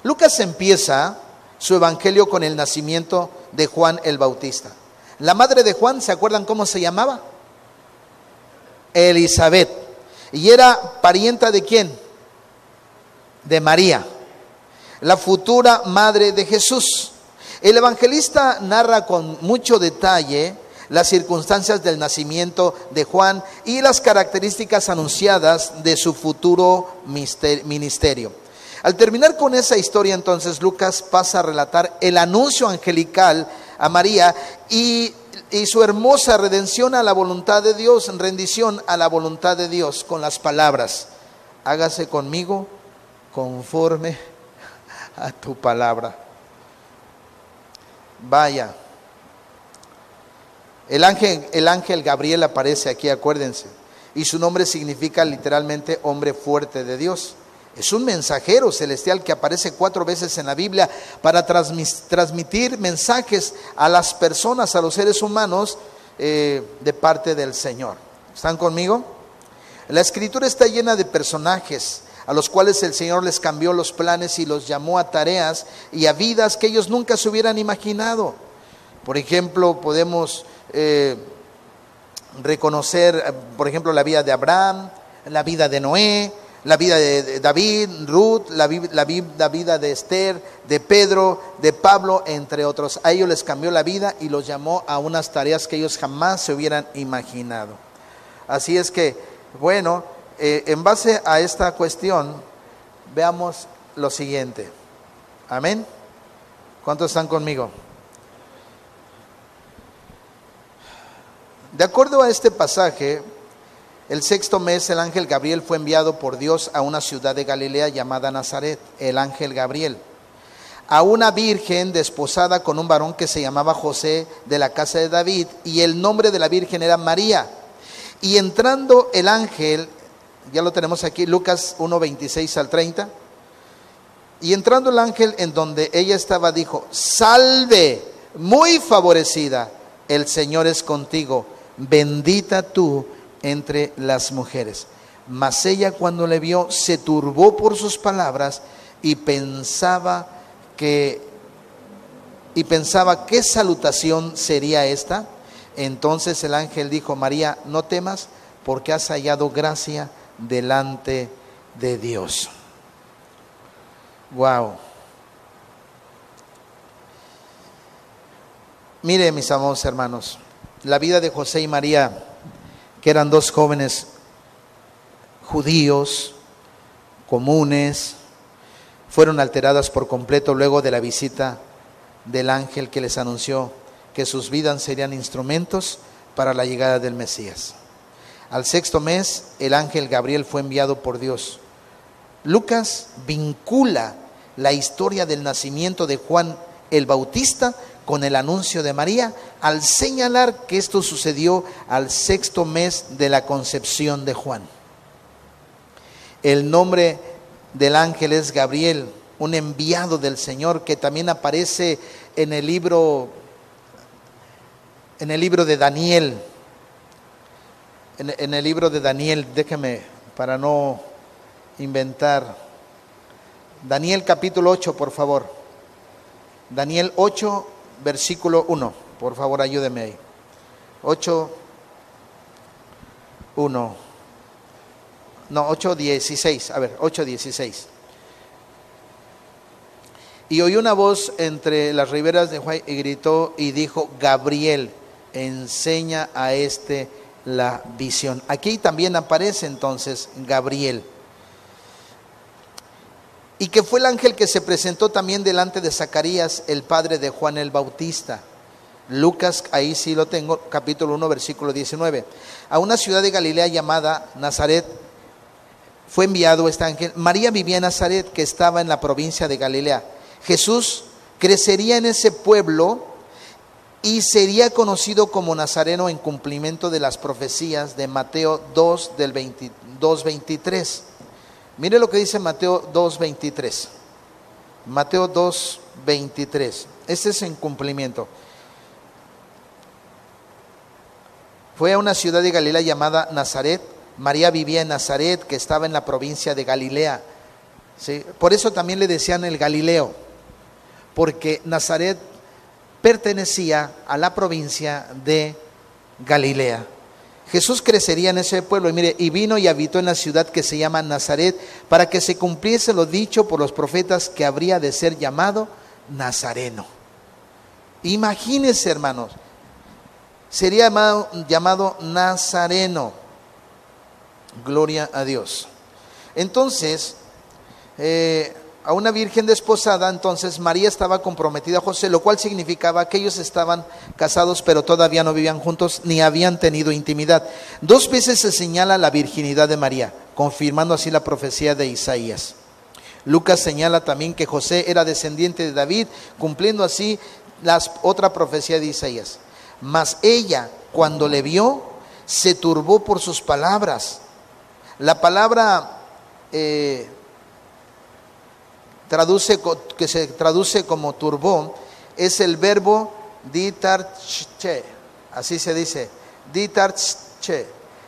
Lucas empieza su evangelio con el nacimiento de Juan el Bautista. La madre de Juan, ¿se acuerdan cómo se llamaba? Elizabeth. ¿Y era parienta de quién? De María, la futura madre de Jesús. El evangelista narra con mucho detalle las circunstancias del nacimiento de Juan y las características anunciadas de su futuro ministerio. Al terminar con esa historia, entonces Lucas pasa a relatar el anuncio angelical a María y, su hermosa redención a la voluntad de Dios, rendición a la voluntad de Dios con las palabras, hágase conmigo conforme a tu palabra. Vaya, el ángel, el ángel Gabriel aparece aquí, acuérdense, y su nombre significa literalmente hombre fuerte de Dios. Es un mensajero celestial que aparece cuatro veces en la Biblia para transmitir mensajes a las personas, a los seres humanos, eh, de parte del Señor. ¿Están conmigo? La escritura está llena de personajes a los cuales el Señor les cambió los planes y los llamó a tareas y a vidas que ellos nunca se hubieran imaginado. Por ejemplo, podemos eh, reconocer, eh, por ejemplo, la vida de Abraham, la vida de Noé, la vida de David, Ruth, la, la, vida de Esther, de Pedro, de Pablo, entre otros. A ellos les cambió la vida y los llamó a unas tareas que ellos jamás se hubieran imaginado. Así es que, bueno, eh, en base a esta cuestión, veamos lo siguiente. Amén. ¿Cuántos están conmigo? De acuerdo a este pasaje, el sexto mes el ángel Gabriel fue enviado por Dios a una ciudad de Galilea llamada Nazaret, el ángel Gabriel, a una virgen desposada con un varón que se llamaba José de la casa de David y el nombre de la virgen era María. Y entrando el ángel, ya lo tenemos aquí, Lucas 1, 26 al 30, y entrando el ángel en donde ella estaba, dijo, salve, muy favorecida, el Señor es contigo, bendita tú entre las mujeres. Mas ella cuando le vio se turbó por sus palabras y pensaba que y pensaba qué salutación sería esta. Entonces el ángel dijo, María, no temas porque has hallado gracia delante de Dios. Wow. Mire, mis amados hermanos, la vida de José y María que eran dos jóvenes judíos comunes, fueron alteradas por completo luego de la visita del ángel que les anunció que sus vidas serían instrumentos para la llegada del Mesías. Al sexto mes, el ángel Gabriel fue enviado por Dios. Lucas vincula la historia del nacimiento de Juan el Bautista con el anuncio de María al señalar que esto sucedió al sexto mes de la concepción de Juan. El nombre del ángel es Gabriel, un enviado del Señor que también aparece en el libro en el libro de Daniel. En, en el libro de Daniel, déjeme para no inventar. Daniel capítulo 8, por favor. Daniel 8, versículo 1. Por favor, ayúdeme ahí. 8, 1. No, 8, 16. A ver, 8, 16. Y oyó una voz entre las riberas de Juan y gritó y dijo, Gabriel, enseña a este la visión. Aquí también aparece entonces Gabriel y que fue el ángel que se presentó también delante de Zacarías, el padre de Juan el Bautista. Lucas, ahí sí lo tengo, capítulo 1, versículo 19. A una ciudad de Galilea llamada Nazaret fue enviado este ángel. María vivía en Nazaret, que estaba en la provincia de Galilea. Jesús crecería en ese pueblo y sería conocido como Nazareno en cumplimiento de las profecías de Mateo 2 del 22, 23. Mire lo que dice Mateo 2.23. Mateo 2.23. Este es en cumplimiento. Fue a una ciudad de Galilea llamada Nazaret. María vivía en Nazaret, que estaba en la provincia de Galilea. ¿Sí? Por eso también le decían el Galileo, porque Nazaret pertenecía a la provincia de Galilea. Jesús crecería en ese pueblo y mire, y vino y habitó en la ciudad que se llama Nazaret para que se cumpliese lo dicho por los profetas que habría de ser llamado Nazareno. Imagínense, hermanos, sería llamado, Nazareno. Gloria a Dios. Entonces, eh, a una virgen desposada, entonces María estaba comprometida a José, lo cual significaba que ellos estaban casados, pero todavía no vivían juntos ni habían tenido intimidad. Dos veces se señala la virginidad de María, confirmando así la profecía de Isaías. Lucas señala también que José era descendiente de David, cumpliendo así la otra profecía de Isaías. Mas ella, cuando le vio, se turbó por sus palabras. La palabra eh, traduce, que se traduce como turbó es el verbo ditarche, así se dice, ditarche,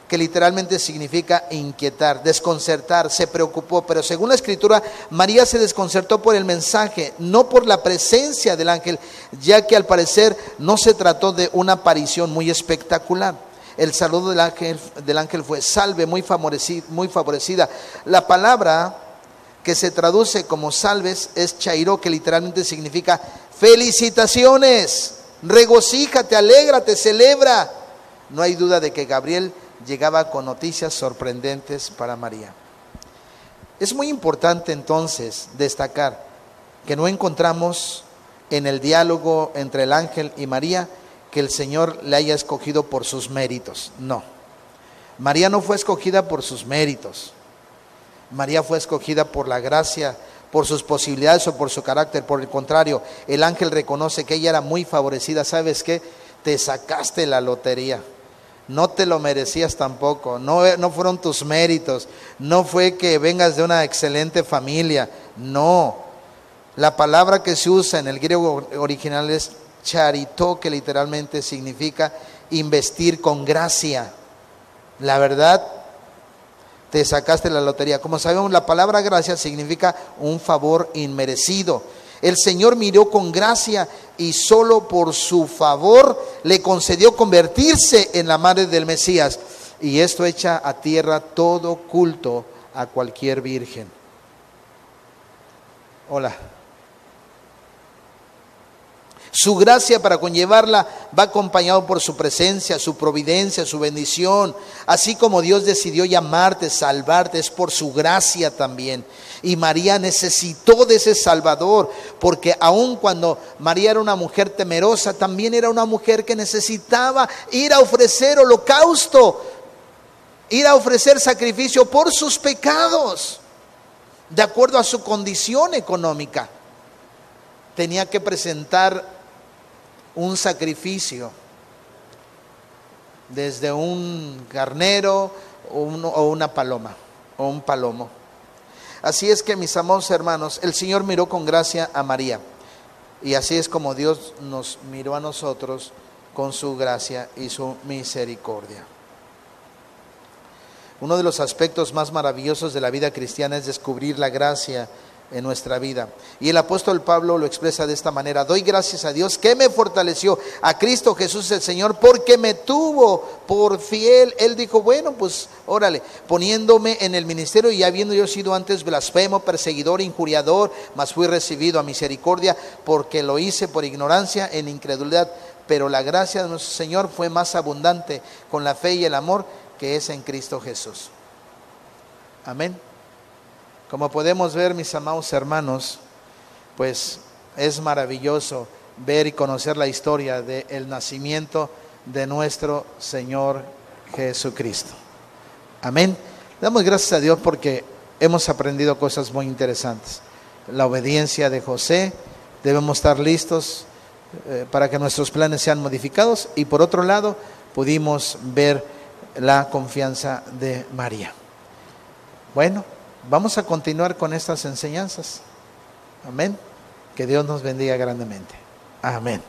que literalmente significa inquietar, desconcertar, se preocupó, pero según la escritura, María se desconcertó por el mensaje, no por la presencia del ángel, ya que al parecer no se trató de una aparición muy espectacular. El saludo del ángel, del ángel fue salve, muy favorecida, muy favorecida. La palabra que se traduce como salves es chairo, que literalmente significa felicitaciones, regocíjate, alégrate, celebra. No hay duda de que Gabriel llegaba con noticias sorprendentes para María. Es muy importante entonces destacar que no encontramos en el diálogo entre el ángel y María que el Señor le haya escogido por sus méritos. No. María no fue escogida por sus méritos. María fue escogida por la gracia, por sus posibilidades o por su carácter. Por el contrario, el ángel reconoce que ella era muy favorecida. ¿Sabes qué? Te sacaste la lotería. No te lo merecías tampoco. No, no fueron tus méritos. No fue que vengas de una excelente familia. No. La palabra que se usa en el griego original es charito, que literalmente significa investir con gracia. La verdad, te sacaste la lotería. Como sabemos, la palabra gracia significa un favor inmerecido. El Señor miró con gracia y solo por su favor le concedió convertirse en la madre del Mesías. Y esto echa a tierra todo culto a cualquier virgen. Hola. Su gracia para conllevarla va acompañado por su presencia, su providencia, su bendición. Así como Dios decidió llamarte, salvarte, es por su gracia también. Y María necesitó de ese Salvador, porque aun cuando María era una mujer temerosa, también era una mujer que necesitaba ir a ofrecer holocausto, ir a ofrecer sacrificio por sus pecados, de acuerdo a su condición económica. Tenía que presentar un sacrificio, desde un carnero o, una paloma o un palomo. Así es que mis amados hermanos, el Señor miró con gracia a María. Y así es como Dios nos miró a nosotros con su gracia y su misericordia. Uno de los aspectos más maravillosos de la vida cristiana es descubrir la gracia en nuestra vida. Y el apóstol Pablo lo expresa de esta manera, doy gracias a Dios que me fortaleció, a Cristo Jesús el Señor, porque me tuvo por fiel. Él dijo, bueno, pues órale, poniéndome en el ministerio y habiendo yo sido antes blasfemo, perseguidor, injuriador, mas fui recibido a misericordia porque lo hice por ignorancia, en incredulidad. Pero la gracia de nuestro Señor fue más abundante con la fe y el amor que es en Cristo Jesús. Amén. Como podemos ver, mis amados hermanos, pues es maravilloso ver y conocer la historia del nacimiento de nuestro Señor Jesucristo. Amén. Damos gracias a Dios porque hemos aprendido cosas muy interesantes. La obediencia de José, debemos estar listos eh, para que nuestros planes sean modificados y por otro lado pudimos ver la confianza de María. Bueno, Vamos a continuar con estas enseñanzas. Amén. Que Dios nos bendiga grandemente. Amén.